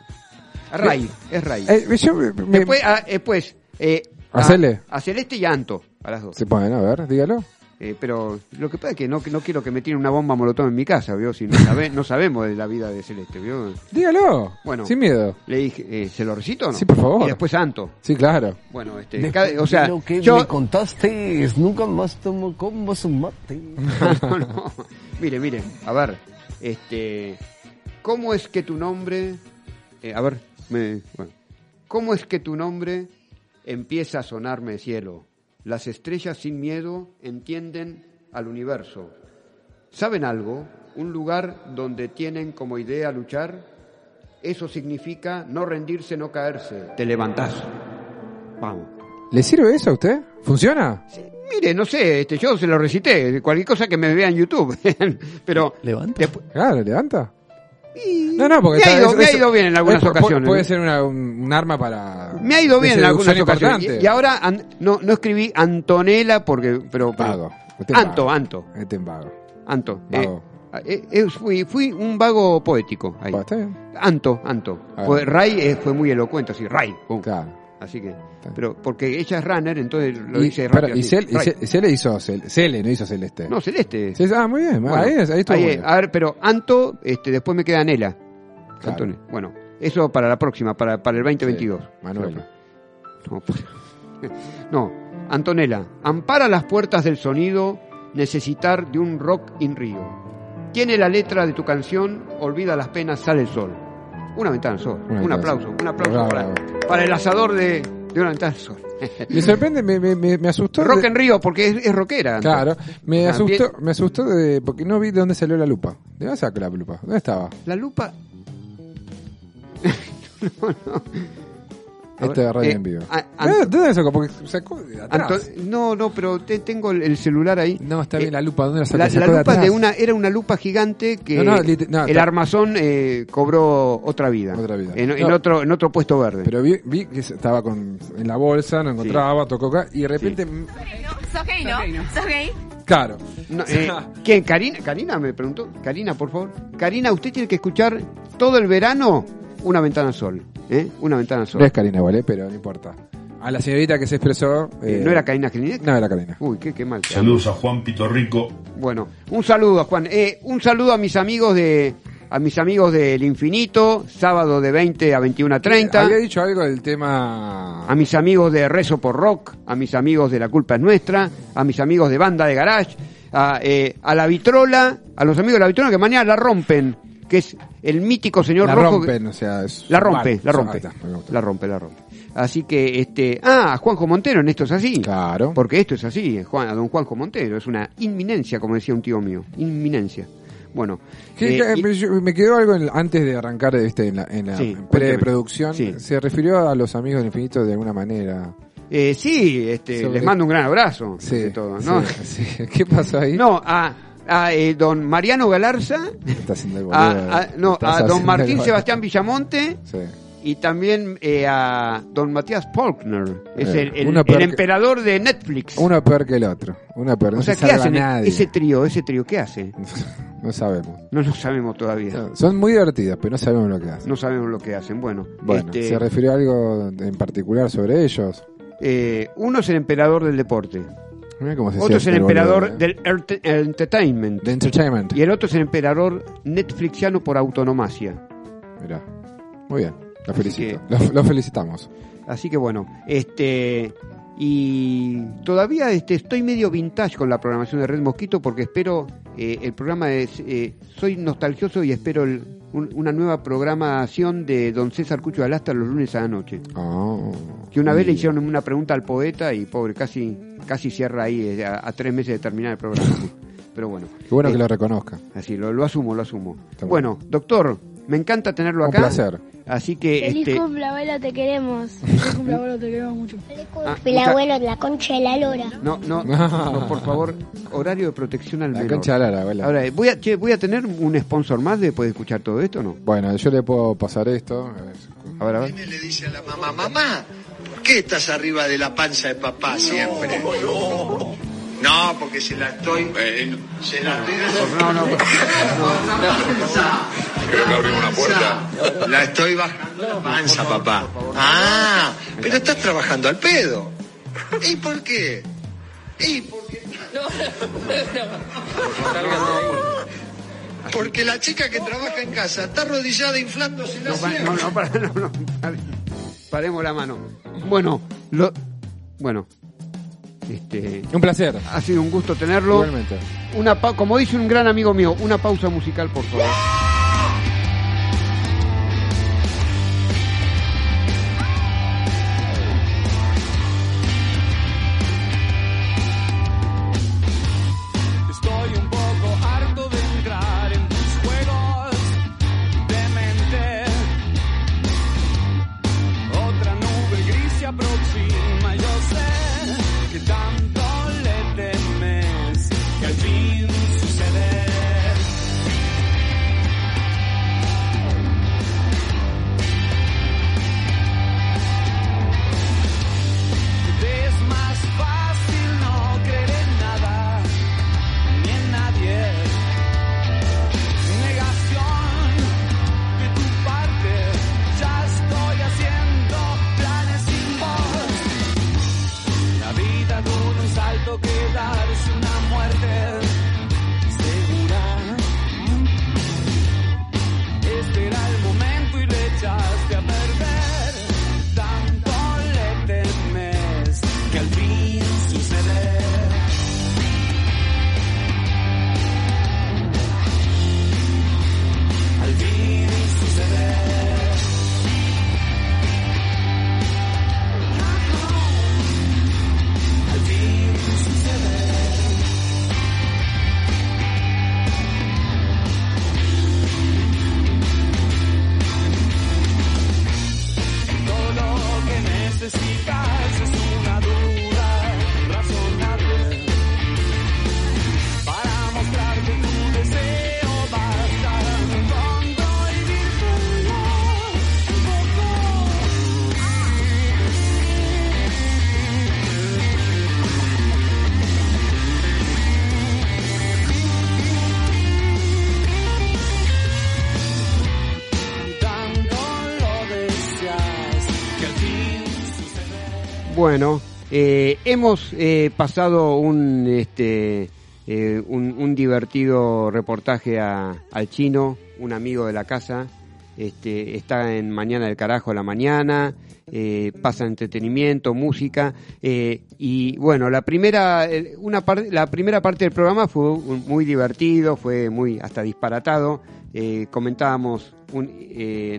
A Ray, es Ray. Eh, yo me- me- Después, a, después eh, a- Hacele. A, Celeste y a Anto, a las dos. Se pueden, a ver, dígalo. Eh, pero lo que pasa es que no, no quiero que me tiren una bomba molotov en mi casa, ¿vio? Si no, sabe- no sabemos de la vida de Celeste, ¿vio? Dígalo. Bueno. Sin miedo. Le dije, eh, ¿se lo recito o no? Sí, por favor. Y después Anto. Sí, claro. Bueno, este, cada- o sea, de lo que yo, me contaste, nunca más tomo como su mate. no, no. Mire, mire, a ver, este, ¿cómo es que tu nombre, eh, a ver, me, bueno, ¿cómo es que tu nombre empieza a sonarme cielo? Las estrellas sin miedo entienden al universo. ¿Saben algo? Un lugar donde tienen como idea luchar. Eso significa no rendirse, no caerse. Te levantás. Vamos. ¿Le sirve eso a usted? ¿Funciona? Mire, no sé, este, yo se lo recité, cualquier cosa que me vea en YouTube. Pero ¿Levanta? después- Claro, levanta. No, no, porque Me ha ido- es- me ha ido bien en algunas es- ocasiones, Puede ¿no? ser una- un, arma para. me ha ido bien en algunas ocasiones. importante. Y, y ahora an- no, no escribí Antonella porque pero, Vago. Usted es Anto, vago. Anto, Este es vago. Anto. Eh, Vago. eh, eh, fui, fui un vago poético ahí. Anto, Anto. Fue, Ray eh, fue muy elocuente, así, Ray. Claro. Así que, pero porque ella es runner, entonces lo Y, dice para, rápido. y Cel- y hizo Cele, Cele, no hizo Celeste. No, Celeste. Sí, ah, muy bien. Bueno, ahí, es- ahí estuvo. ahí muy es. bien. a ver, pero Anto, este, después me queda Nela. Claro. Antonio. Bueno, eso para la próxima, para, para el 2022. Manuela. No, pues- no, Antonella, ampara las puertas del sonido, necesitar de un rock in río. Tiene la letra de tu canción, olvida las penas, sale el sol. Una ventana al sol. Una un aplauso, un aplauso Bravo, para, bravo. para el asador de, de una ventana al sol. Me sorprende, me, me, me, asustó. rock de- en río, porque es, es rockera. Claro, me También- asustó, me asustó de, porque no vi de dónde salió la lupa. ¿De dónde sacó la lupa? ¿Dónde estaba? La lupa. Este de radio Eh, en vivo. a- ¿De Anto- dónde- de dónde sacó? Porque sacó de atrás. Anto- no, no, pero te- tengo el, el celular ahí. No, está bien la lupa. ¿Dónde la sacó? La, ¿Sacó la de lupa atrás? de una, era una lupa gigante que No, no, lit- no, el armazón eh, cobró otra vida. Otra vida. En, otro, en otro puesto verde. Pero vi, vi que estaba con, en la bolsa, no encontraba, tocó acá y de repente, ¿Sos gay, no? ¿Sos gay? claro. No, eh, ¿Quién? ¿Karina? ¿Karina me preguntó? Karina, por favor. Karina, usted tiene que escuchar todo el verano una ventana al sol. ¿Eh? Una ventana al sol. No es Karina, ¿vale? Pero no importa. A la señorita que se expresó. Eh, eh, ¿No era Karina Klinek? No era Karina. Uy, qué, qué mal. Saludos a Juan Pitorrico. Bueno, un saludo a Juan. Eh, un saludo a mis amigos de a mis amigos del Infinito, sábado de 20 a 21 a 30. Había dicho algo del tema. a mis amigos de Rezo por Rock, a mis amigos de La Culpa es Nuestra, a mis amigos de Banda de Garage, a, eh, a La Vitrola, a los amigos de La Vitrola que mañana la rompen, que es el mítico señor La rojo. que- rompen, o sea, es. La rompe, la rompe. está. La rompe, la rompe. Así que, este. Ah, a Juanjo Montero, en esto es así. Claro. Porque esto es así, Juan, a don Juanjo Montero. Es una inminencia, como decía un tío mío. Inminencia. Bueno. Que- eh, que- me, quedó algo en- antes de arrancar este, en la, en la Sí, preproducción. Sí. Se refirió a los amigos del infinito de alguna manera. eh, sí, este, Sobre- les mando un gran abrazo. Sí, todo, ¿no? ¿Qué pasó ahí? No, a, a eh, don Mariano Galarza, a, a- no, a don Martín. Sebastián Villamonte Sí. y también eh, a don Matías Faulkner. Es Eh, el, el- que- emperador de Netflix. Uno peor que el otro. Una peor. No o sea, se ¿qué hacen? nadie. Ese trío, ese trío, ¿qué hace? No sabemos. No lo sabemos todavía. Son muy divertidas, pero no sabemos lo que hacen. No sabemos lo que hacen. Bueno, Bueno, este, ¿se refirió a algo en particular sobre ellos? eh, uno es el emperador del deporte. Otro es el emperador eh. del erte- entertainment. Y el otro es el emperador netflixiano por autonomacia. Mirá. Muy bien. Lo felicito. Lo, lo felicitamos. Así que bueno, este y todavía este estoy medio vintage con la programación de Red Mosquito porque espero eh, el programa es eh, soy nostalgioso y espero el- un- una nueva programación de Don César Cucho Alasta los lunes a la noche. Oh. Que una vez le hicieron una pregunta al poeta y pobre casi casi cierra ahí eh, a, a tres meses de terminar el programa. Pero bueno. Qué bueno Eh, que lo reconozca. Así, lo, lo asumo, lo asumo. Está Bueno, doctor, me encanta tenerlo Un acá. placer. Así que Feliz este cumple, abuelo, te queremos. Feliz cumple, abuelo, te queremos mucho. Feliz Ah, cumple, mucha- abuelo, la concha de la lora. No, no, no, por favor, horario de protección al La menor. concha de la lora, abuela. Ahora, voy a, che, voy a tener un sponsor más después de escuchar todo esto, ¿no? Bueno, yo le puedo pasar esto. A ver, a ver. Le dice a la mamá, mamá, ¿por qué estás arriba de la panza de papá siempre? No, porque se la estoy... se la estoy... No, no, Creo que abrimos una puerta. La estoy bajando la panza, papá. Ah, pero estás trabajando al pedo. ¿Y por qué? ¿Y por qué? Porque la chica que trabaja en casa está arrodillada inflándose la No, no, no, no, no, paremos la mano. Bueno, lo, bueno, este, Un placer. ha sido un gusto tenerlo. Igualmente. Una pa- como dice un gran amigo mío, una pausa musical, por favor. Eh, hemos eh, pasado un, este, eh, un, divertido reportaje a- al chino, un amigo de la casa. Este, está en Mañana del Carajo a la mañana, eh, pasa entretenimiento, música. eh, y bueno, la primera, una par- la primera parte del programa fue muy divertido, fue muy hasta disparatado. Comentábamos un-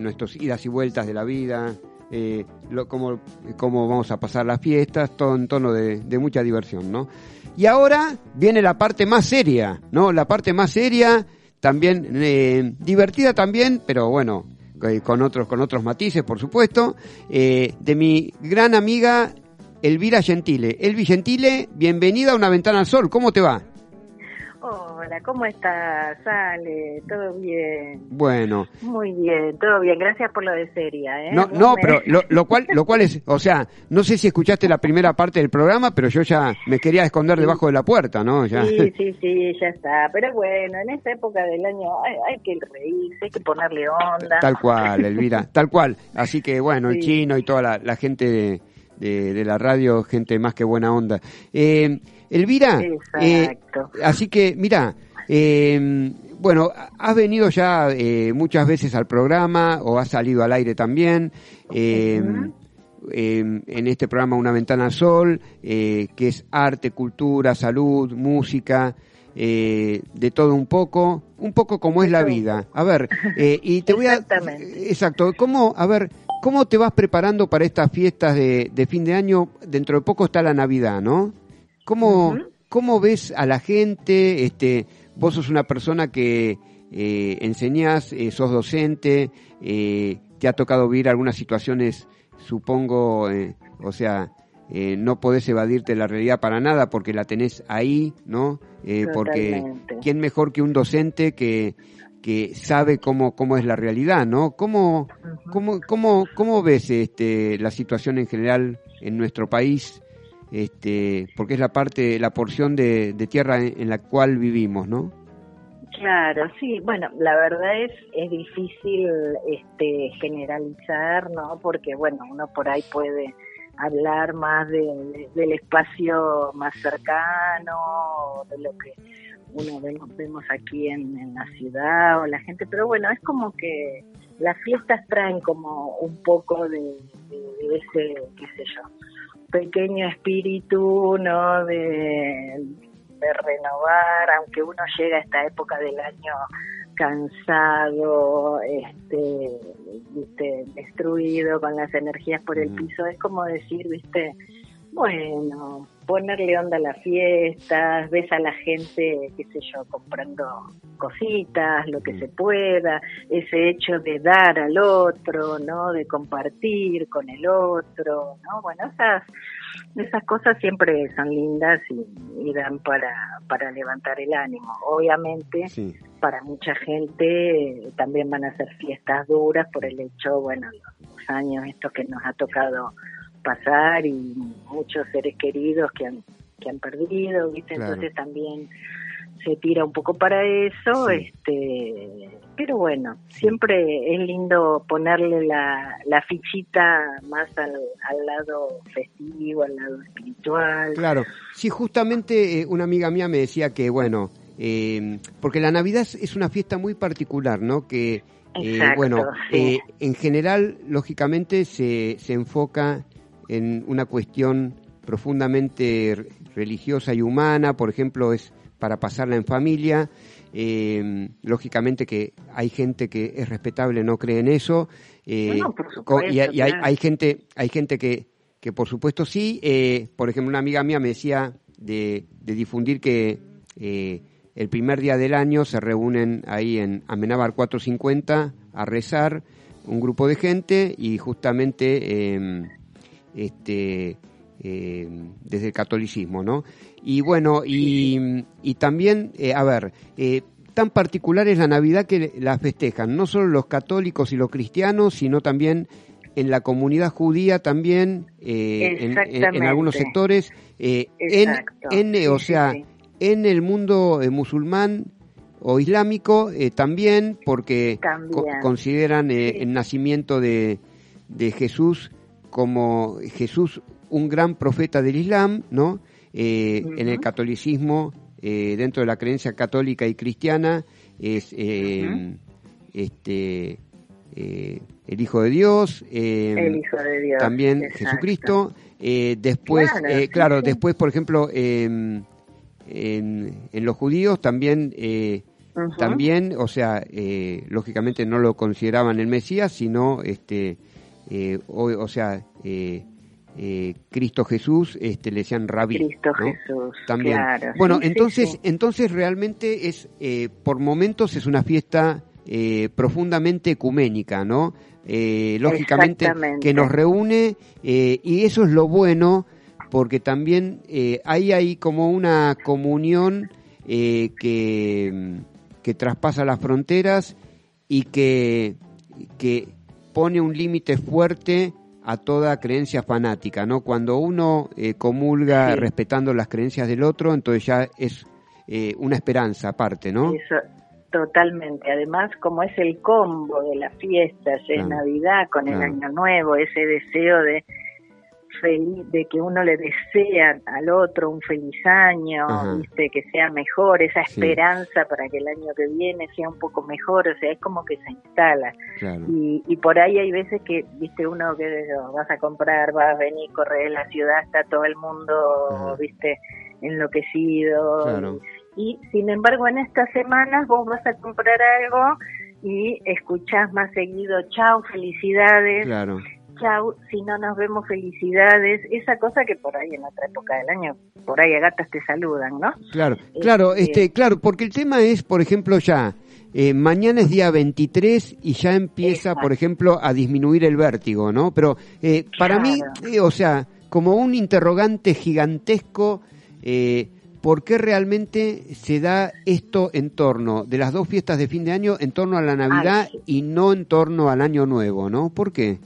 nuestros idas y vueltas de la vida, eh, lo- cómo, cómo vamos a pasar las fiestas, todo en tono de, de mucha diversión, ¿no? Y ahora viene la parte más seria, ¿no? La parte más seria, también eh, divertida también, pero bueno, eh, con otros con otros matices, por supuesto, eh, de mi gran amiga Elvira Gentile. Elvi Gentile, bienvenida a Una Ventana al Sol, ¿cómo te va? Hola, ¿cómo estás, Ale? ¿Todo bien? Bueno, Muy bien, todo bien. Gracias por lo de seria, ¿eh? no, no, me- pero lo, lo cual, lo cual es, o sea, no sé si escuchaste la primera parte del programa, pero yo ya me quería esconder debajo de la puerta, ¿no? Ya. Sí, sí, sí, ya está. Pero bueno, en esta época del año hay, hay que reírse, hay que ponerle onda. Tal cual, Elvira, tal cual. Así que bueno, el chino y toda la, la gente de, de- de la radio, gente más que buena onda. Eh, Elvira, eh, así que mira, eh, bueno, has venido ya eh, muchas veces al programa o has salido al aire también. eh, eh, en este programa Una Ventana al Sol, eh, que es arte, cultura, salud, música, eh, de todo un poco, un poco como es la vida. A ver, eh, y te voy a... Exacto, ¿cómo, a ver, ¿cómo te vas preparando para estas fiestas de, de fin de año? Dentro de poco está la Navidad, ¿no? ¿Cómo, ¿Cómo ves a la gente? Este, vos sos una persona que eh, enseñás, eh, sos docente, eh, te ha tocado vivir algunas situaciones, supongo, eh, o sea, eh, no podés evadirte la realidad para nada porque la tenés ahí, ¿no? Eh, porque quién mejor que un docente que que sabe cómo cómo es la realidad, ¿no? ¿Cómo cómo cómo cómo ves este la situación en general en nuestro país? Este, porque es la parte la porción de, de tierra en, la cual vivimos, ¿no? Claro, sí, bueno, la verdad es es difícil este generalizar, ¿no? Porque bueno, uno por ahí puede hablar más de, de- del espacio más cercano, de lo que uno vemos, vemos aquí en, la ciudad o la gente, pero bueno, es como que las fiestas traen como un poco de ese, qué sé yo, pequeño espíritu, ¿no? De, de renovar, aunque uno llega a esta época del año cansado, este, viste, destruido con las energías por el piso, es como decir, viste, bueno, ponerle onda a las fiestas, ves a la gente, qué sé yo, comprando cositas, lo que se pueda, ese hecho de dar al otro, ¿no? De compartir con el otro, ¿no? Bueno, esas esas cosas siempre son lindas y, y dan para, para levantar el ánimo. Obviamente, para mucha gente también van a ser fiestas duras por el hecho, bueno, los años estos que nos ha tocado pasar y muchos seres queridos que han, que han perdido, ¿viste? Claro. Entonces también se tira un poco para eso, este, pero bueno, siempre es lindo ponerle la, la fichita más al, al lado festivo, al lado espiritual. Claro, sí, justamente eh, una amiga mía me decía que, bueno, eh, porque la Navidad es, una fiesta muy particular, ¿no? Que, eh, Exacto, bueno, sí. eh, en general, lógicamente, se, se enfoca en una cuestión profundamente religiosa y humana, por ejemplo, es para pasarla en familia. eh, lógicamente que hay gente que es respetable, no cree en eso. eh, No, por co- y, hay- y hay, claro. hay gente, hay gente que, que por supuesto sí. eh, por ejemplo, una amiga mía me decía de, de difundir que eh, el primer día del año se reúnen ahí en Amenábar 450 a rezar un grupo de gente y justamente eh, este eh, desde el catolicismo, ¿no? Y bueno, y, y también, eh, a ver, eh, tan particular es la Navidad que la festejan, no solo los católicos y los cristianos, sino también en la comunidad judía también, en- en, en Exactamente. algunos sectores, en, o sea, sí. en el mundo musulmán o islámico también, porque También. co- consideran el nacimiento de, de Jesús como Jesús un gran profeta del Islam, ¿no? Eh, En el catolicismo, eh, dentro de la creencia católica y cristiana, es eh, este el Hijo de Dios, El Hijo de Dios, también exacto. Jesucristo. después, Claro, sí, claro, sí. después, por ejemplo, eh, en, en los judíos también, también, o sea, lógicamente no lo consideraban el Mesías, sino, este, eh, o, o sea, eh, eh, Cristo Jesús, este, le decían rabí. Cristo ¿no? Jesús, También. claro. Bueno, Sí, entonces, sí. entonces realmente es, por momentos es una fiesta profundamente ecuménica, ¿no? Lógicamente que nos reúne y eso es lo bueno porque también eh, hay ahí como una comunión que, que traspasa las fronteras y que, que pone un límite fuerte a toda creencia fanática, ¿no? Cuando uno eh, comulga Sí. respetando las creencias del otro, entonces ya es eh, una esperanza aparte, ¿no? Eso, totalmente. Además, como es el combo de las fiestas, es Claro, Navidad con el. Año Nuevo, ese deseo de feliz, de que uno le desea al otro un feliz año, Ajá. viste, que sea mejor, esa Sí. esperanza para que el año que viene sea un poco mejor, o sea, es como que se instala. Claro. Y, y por ahí hay veces que, viste, uno que vas a comprar, vas a venir, correr la ciudad, está todo el mundo, Ajá. viste, enloquecido. Claro. Y sin embargo, en estas semanas vos vas a comprar algo y escuchás más seguido, chau, felicidades, Claro. Chau, si no nos vemos, felicidades. Esa cosa que por ahí en otra época del año, por ahí a gatas te saludan, ¿no? Claro, claro, Este- este, claro, porque el tema es, por ejemplo, ya eh, mañana es día 23 y ya empieza, por ejemplo, a disminuir el vértigo, ¿no? Pero eh, para mí, eh, o sea, como un interrogante gigantesco, eh, ¿por qué realmente se da esto en torno de las dos fiestas de fin de año, en torno a la Navidad y no en torno al Año Nuevo, ¿no? ¿Por qué?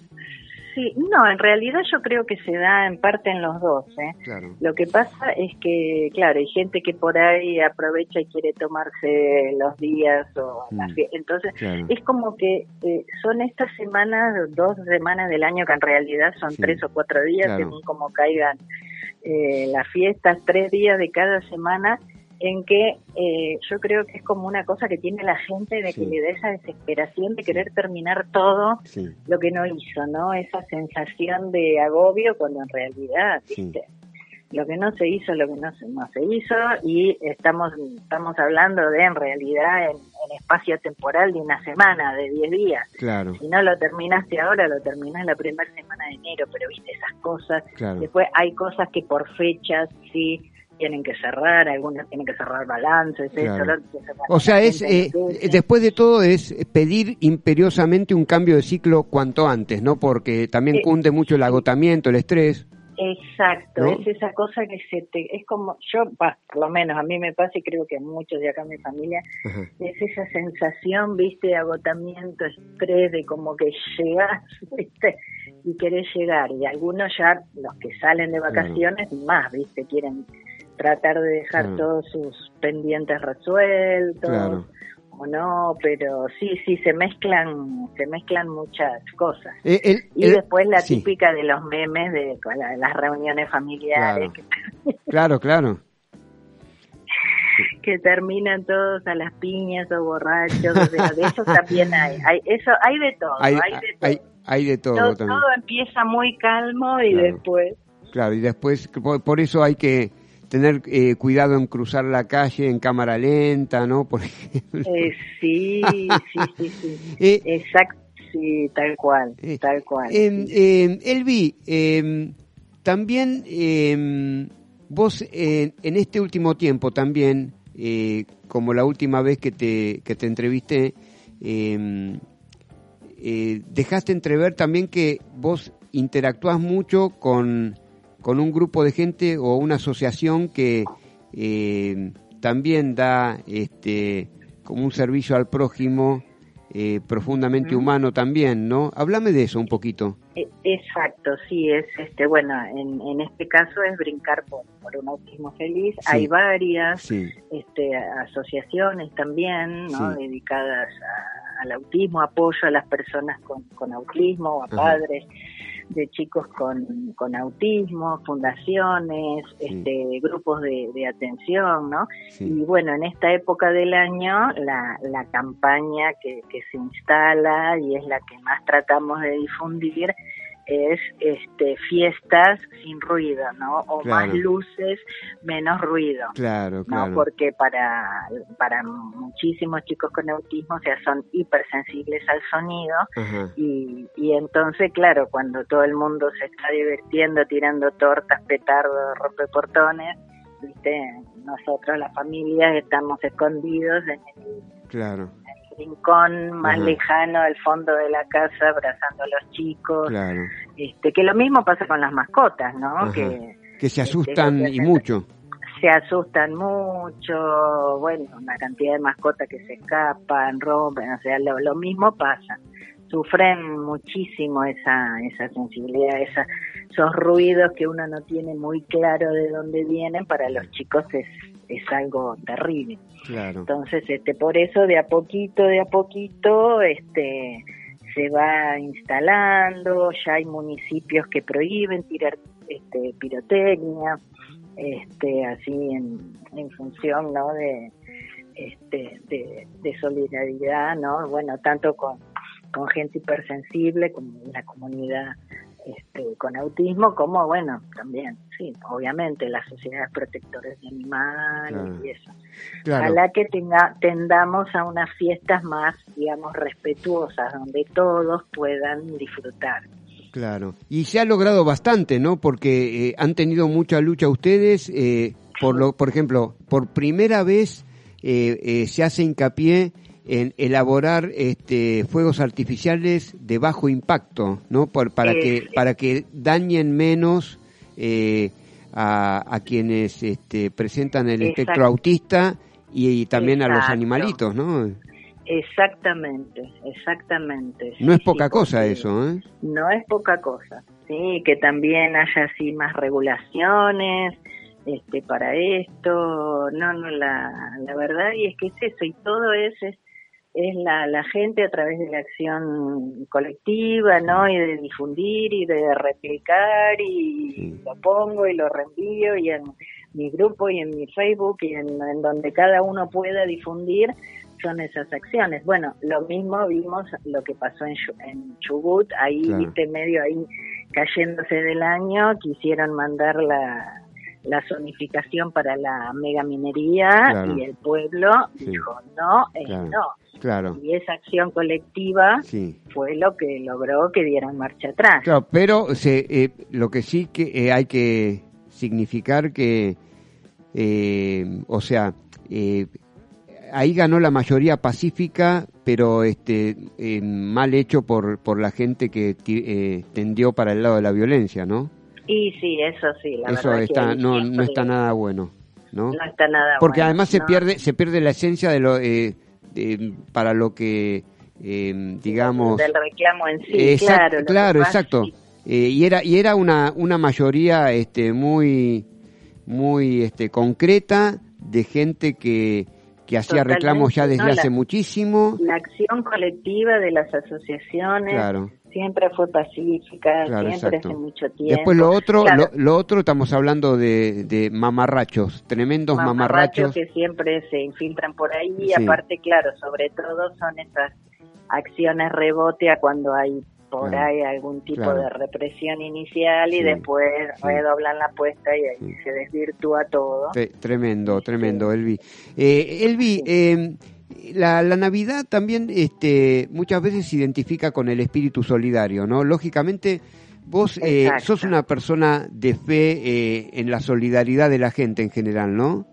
Sí, no, en realidad yo creo que se da en parte en los dos, ¿eh? Claro. Lo que pasa es que, claro, hay gente que por ahí aprovecha y quiere tomarse los días o las Mm, fie- Entonces, claro. es como que eh, son estas semanas, dos semanas del año que en realidad son Sí. tres o cuatro días, Claro. según como caigan eh, las fiestas, tres días de cada semana, en que eh, yo creo que es como una cosa que tiene la gente de que le da esa desesperación de querer terminar todo Sí. lo que no hizo, ¿no? Esa sensación de agobio cuando en realidad, Sí. ¿viste? Lo que no se hizo, lo que no se, no se hizo y estamos estamos hablando de en realidad en, en espacio temporal de una semana, de 10 días. Claro. Si no lo terminaste ahora, lo terminás la primera semana de enero, pero viste esas cosas. Claro. Después hay cosas que por fechas sí tienen que cerrar, algunas tienen que cerrar balances, eso, Claro. tiene que cerrar O sea, es eh, después de todo es pedir imperiosamente un cambio de ciclo cuanto antes, ¿no? Porque también Eh, cunde mucho el agotamiento, el estrés. Exacto, ¿No? es esa cosa que se te, es como, yo, bah, por lo menos a mí me pasa y creo que a muchos de acá en mi familia, es esa sensación, viste, de agotamiento, estrés, de como que llegás, viste, y querés llegar. Y algunos ya, los que salen de vacaciones, más, viste, quieren tratar de dejar Claro. todos sus pendientes resueltos. Claro. O no, pero sí, sí, se mezclan, se mezclan muchas cosas. Eh, el- Y el- después la sí, típica de los memes de las reuniones familiares Claro, claro. que, que terminan todos a las piñas o borrachos, o sea, de eso también hay, hay eso hay de todo, Hay, hay, de todo. hay, hay de todo, todo, también. todo empieza muy calmo y Claro. después Claro, y después, por, por eso hay que tener eh, cuidado en cruzar la calle en cámara lenta, ¿no? Por ejemplo. eh, sí, sí, sí, sí, Eh, exacto, sí, tal cual, tal cual. Em, em, Elvi, em, también vos eh, en este último tiempo también, eh, como la última vez que te, que te entrevisté, eh, dejaste entrever también que vos interactuás mucho con, con un grupo de gente o una asociación que eh, también da este como un servicio al prójimo eh, profundamente humano también, ¿no? Háblame de eso un poquito. E- Exacto, sí, es este, bueno, en, en este caso es brincar por, por un autismo feliz. Sí. Hay varias Sí. este, asociaciones también, ¿no? Sí. Dedicadas a- al autismo, apoyo a las personas con, con autismo o a Ajá. padres de chicos con, con autismo, fundaciones, este, grupos de, de atención, ¿no? Y bueno, en esta época del año, la, la campaña que, que se instala y es la que más tratamos de difundir es este fiestas sin ruido, ¿no? O Claro. más luces, menos ruido. Claro, ¿no? claro. Porque para, para muchísimos chicos con autismo, o sea, son hipersensibles al sonido Ajá. y, y entonces, claro, cuando todo el mundo se está divirtiendo, tirando tortas, petardos, rompeportones, viste, nosotros, las familias, estamos escondidos en el Claro, rincón más Ajá. lejano del fondo de la casa, abrazando a los chicos. claro. Este, que lo mismo pasa con las mascotas, ¿no? Ajá. Que Que se asustan y mucho. se asustan mucho, bueno, una cantidad de mascotas que se escapan, rompen, o sea, lo, lo mismo pasa. Sufren muchísimo esa, esa sensibilidad, esa, esos ruidos que uno no tiene muy claro de dónde vienen, para los chicos es, es algo terrible. Claro. Entonces, este, por eso de a poquito, de a poquito, este, se va instalando, ya hay municipios que prohíben tirar este, pirotecnia, este, así en, en función, ¿no? De, este, de, de solidaridad, ¿no? Bueno, tanto con, con gente hipersensible como la comunidad este, con autismo, como, bueno, también, sí, obviamente las sociedades protectores de animales Claro. y eso. Claro. Ojalá que tenga, tendamos a unas fiestas más, digamos, respetuosas, donde todos puedan disfrutar. Claro. Y se ha logrado bastante, ¿no? Porque eh, han tenido mucha lucha ustedes. eh, por lo, por ejemplo, por primera vez eh, eh, se hace hincapié en elaborar este, fuegos artificiales de bajo impacto, ¿no? Por- para Eh, que para que dañen menos eh, a, a quienes este, presentan el Exacto. espectro autista y, y también a los animalitos, ¿no? Exactamente, exactamente. No es poca sí, cosa eso, ¿eh? No es poca cosa, sí, que también haya así más regulaciones este, para esto, no, no, la, la verdad y es que es eso, y todo es, es, es la, la gente a través de la acción colectiva, ¿no? Y de difundir y de replicar y lo pongo y lo reenvío y en mi grupo y en mi Facebook y en, en donde cada uno pueda difundir son esas acciones. Bueno, lo mismo vimos lo que pasó en, en Chubut, ahí, Claro. viste, medio ahí cayéndose del año, quisieron mandar la, la zonificación para la megaminería Claro. y el pueblo Sí. dijo no, Claro. no. Claro. Y esa acción colectiva Sí. fue lo que logró que dieran marcha atrás. Claro, pero se, eh, lo que sí que eh, hay que significar que, eh, o sea, eh, ahí ganó la mayoría pacífica, pero este eh, mal hecho por, por la gente que eh, tendió para el lado de la violencia, ¿no? Y sí, eso sí, la Eso verdad está, no, no está nada bueno, ¿no? No está nada Porque bueno, además se pierde se pierde la esencia de lo eh, para lo que eh, digamos del reclamo en sí, Exact- claro. claro, exacto. Eh, y era y era una una mayoría este muy muy este concreta de gente que que hacía reclamos ya desde ¿no? hace muchísimo. La acción colectiva de las asociaciones Claro. Siempre fue pacífica, Claro, siempre exacto. hace mucho tiempo. Después lo otro, Claro, lo, lo otro estamos hablando de, de mamarrachos, tremendos mamarrachos mamarrachos. que siempre se infiltran por ahí, y aparte, claro, sobre todo son esas acciones rebote a cuando hay por Claro, ahí algún tipo claro. de represión inicial y después sí. redoblan la apuesta y ahí se desvirtúa todo. Tre- tremendo, tremendo, Elvi. Eh, Elvi, eh, la, la Navidad también este, muchas veces se identifica con el espíritu solidario, ¿no? Lógicamente, vos eh, sos una persona de fe eh, en la solidaridad de la gente en general, ¿no?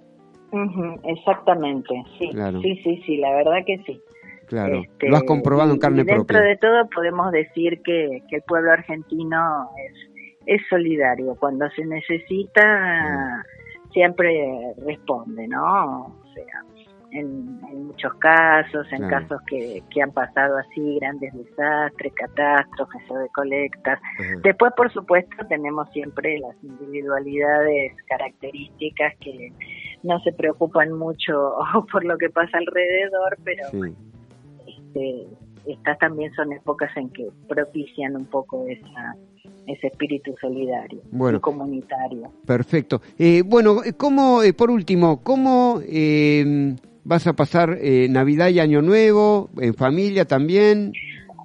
Ujú, exacamente, sí, Claro. sí, sí, sí, la verdad que sí. Claro, Este, lo has comprobado en carne dentro propia. de todo podemos decir que, que el pueblo argentino es, es solidario. Cuando se necesita, siempre responde, ¿no? O sea, en, en muchos casos, en Claro. casos que, que han pasado así, grandes desastres, catástrofes o de colectas. Ajá. Después, por supuesto, tenemos siempre las individualidades características que no se preocupan mucho por lo que pasa alrededor, pero Sí. este, estas también son épocas en que propician un poco esa ese espíritu solidario Bueno. y comunitario. Perfecto. Eh, bueno, eh, ¿cómo, eh, por último, cómo eh, vas a pasar eh, Navidad y Año Nuevo? ¿En familia también?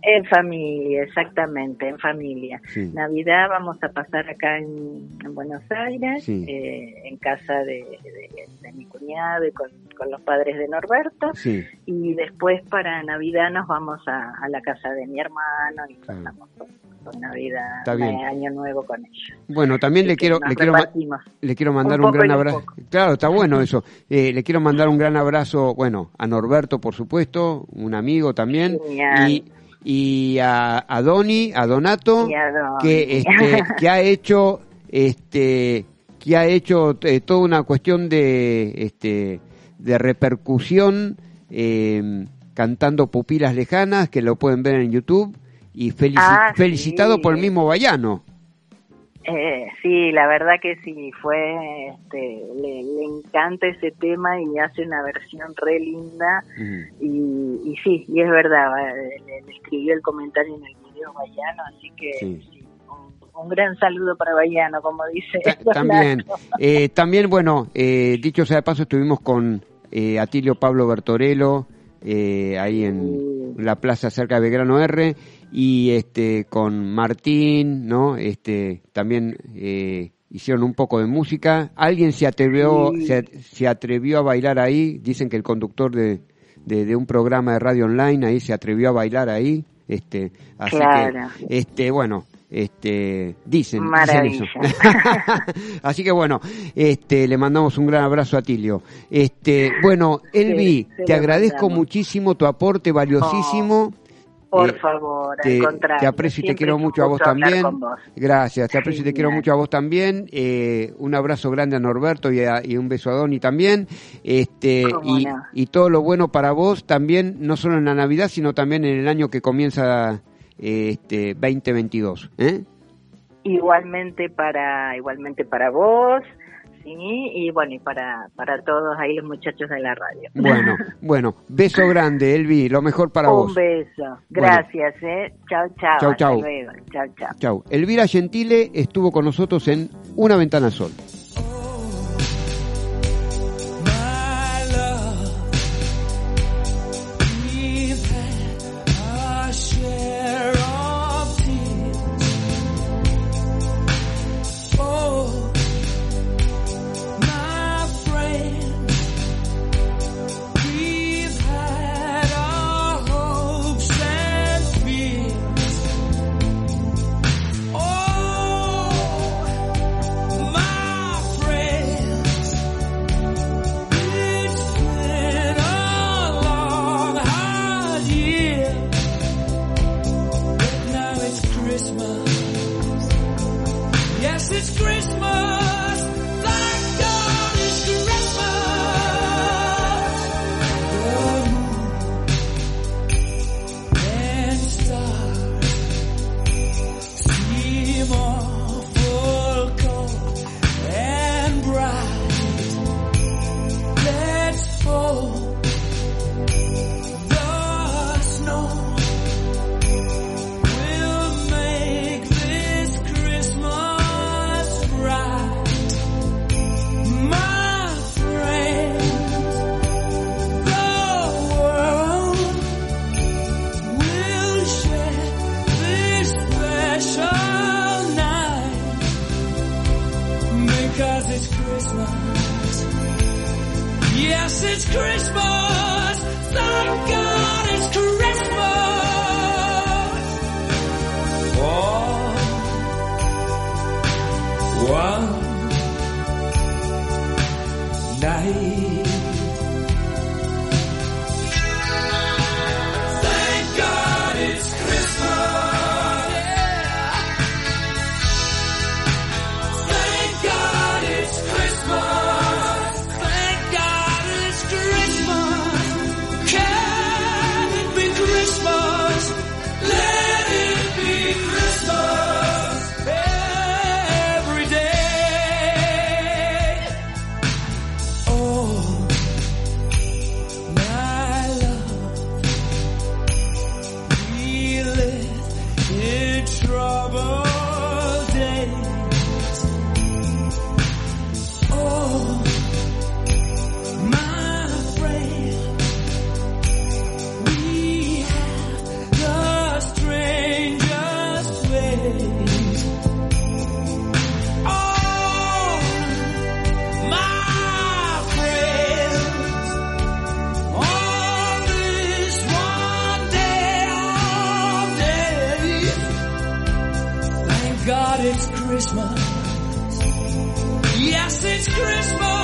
En familia, exactamente, en familia. Sí. Navidad vamos a pasar acá en, en Buenos Aires, Sí. eh, en casa de, de- de mi cuñado y con, con los padres de Norberto. Sí. Y después para Navidad nos vamos a, a la casa de mi hermano y Claro. pasamos con, con Navidad, eh, Año Nuevo con ellos. Bueno, también le Así quiero, le quiero, le quiero mandar Un gran un abrazo. Claro, está bueno eso. Eh, le quiero mandar un gran abrazo, bueno, a Norberto, por supuesto, un amigo también, Genial. y, y a, a Doni, a Donato, a que este, que ha hecho, este, que ha hecho eh, toda una cuestión de, este, de repercusión eh, cantando Pupilas Lejanas, que lo pueden ver en YouTube, y felici- Ah, felicitado sí. por el mismo Bayano. Eh, sí, la verdad que sí, fue, este, le, le encanta ese tema y hace una versión re linda. Y, y sí, y es verdad, eh, le, le escribió el comentario en el video Bayano, así que Sí. sí, un, un gran saludo para Bayano, como dice. También, eh, también bueno, eh, dicho sea de paso, estuvimos con eh, Atilio Pablo Bertorello, eh, ahí en la plaza cerca de Belgrano R, y este con Martín, ¿no? Este, también eh, hicieron un poco de música. Alguien se atrevió, Sí. se, se atrevió a bailar ahí, dicen que el conductor de, de, de un programa de radio online ahí se atrevió a bailar ahí. Este, así Claro. que, este, bueno, este, dicen, dicen eso. Así que bueno, este, le mandamos un gran abrazo a Tilio. Este, bueno, Elvi, te agradezco mandamos. muchísimo tu aporte valiosísimo. Por Eh, favor, te, al contrario. te aprecio y te quiero mucho a vos también. vos. Gracias, te aprecio y te quiero mucho a vos también. Eh, un abrazo grande a Norberto y, a- y un beso a Doni también. Este, y, no. y todo lo bueno para vos también, no solo en la Navidad, sino también en el año que comienza este 2022. ¿eh? Igualmente para, igualmente para vos, sí, y bueno, y para, para todos ahí los muchachos de la radio. Bueno, bueno, beso grande, Elvi, lo mejor para Un vos. beso. Gracias, eh. Chao, chao. Luego. Chao, chao. Chau. Elvira Gentile estuvo con nosotros en Una Ventana Sol. Christmas. Yes, it's Christmas.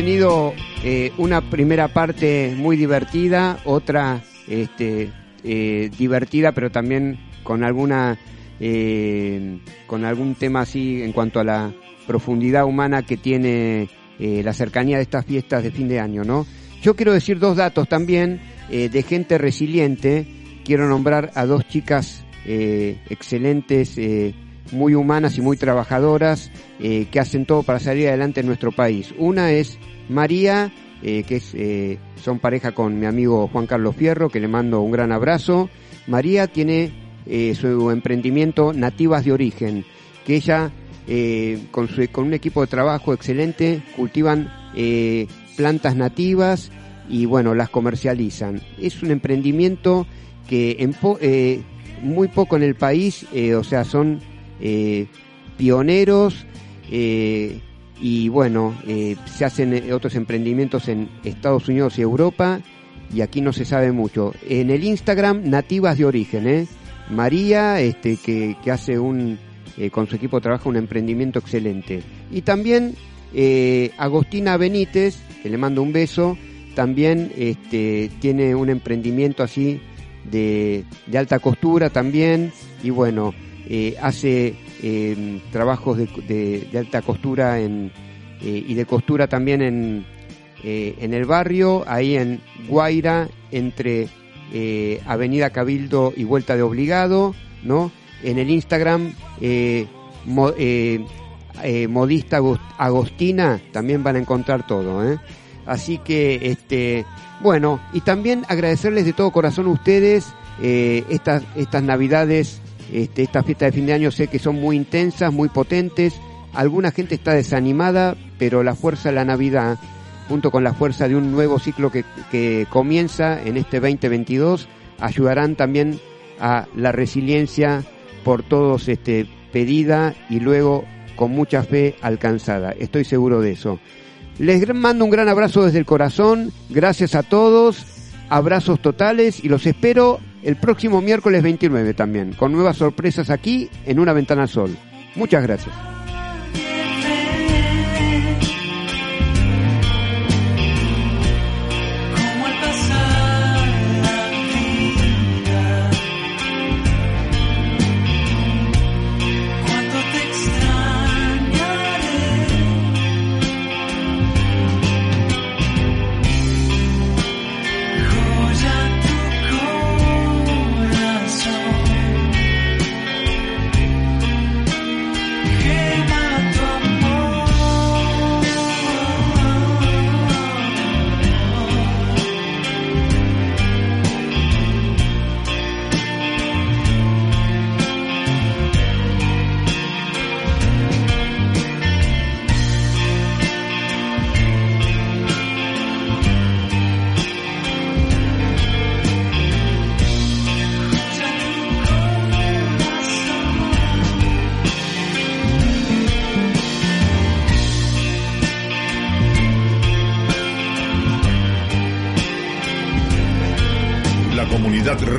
Tenido eh, una primera parte muy divertida, otra este, eh, divertida, pero también con alguna eh, con algún tema así en cuanto a la profundidad humana que tiene eh, la cercanía de estas fiestas de fin de año, ¿no? Yo quiero decir dos datos también de gente resiliente. Quiero nombrar a dos chicas excelentes, muy humanas y muy trabajadoras, eh, que hacen todo para salir adelante en nuestro país. Una es María, eh, que es, eh, son pareja con mi amigo Juan Carlos Fierro, que le mando un gran abrazo. María tiene eh, su emprendimiento Nativas de Origen, que ella eh, con, su- con un equipo de trabajo excelente cultivan eh, plantas nativas y bueno, las comercializan. Es un emprendimiento que en po- muy poco en el país, eh, o sea, son eh, pioneros eh, y bueno, eh, se hacen otros emprendimientos en Estados Unidos y Europa y aquí no se sabe mucho. En el Instagram, nativas de origen. María, este, que, que hace un, con su equipo trabaja un emprendimiento excelente. Y también Agostina Benítez, que le mando un beso, también este, tiene un emprendimiento así de, de alta costura también y bueno, eh, hace eh, trabajos de, alta costura en, eh, y de costura también en, eh, en el barrio, ahí en Guaira, entre Avenida Cabildo y Vuelta de Obligado, ¿no? En el Instagram, mo- modista Agos- Agostina, también van a encontrar todo. Así que, este, bueno, y también agradecerles de todo corazón a ustedes estas, estas navidades, este, esta fiesta de fin de año, sé que son muy intensas, muy potentes, alguna gente está desanimada, pero la fuerza de la Navidad, junto con la fuerza de un nuevo ciclo que, que comienza en este 2022, ayudarán también a la resiliencia por todos este, pedida y luego con mucha fe alcanzada. Estoy seguro de eso. Les mando un gran abrazo desde el corazón. Gracias a todos. Abrazos totales y los espero el próximo miércoles 29 también, con nuevas sorpresas aquí en Una Ventana Sol. Muchas gracias.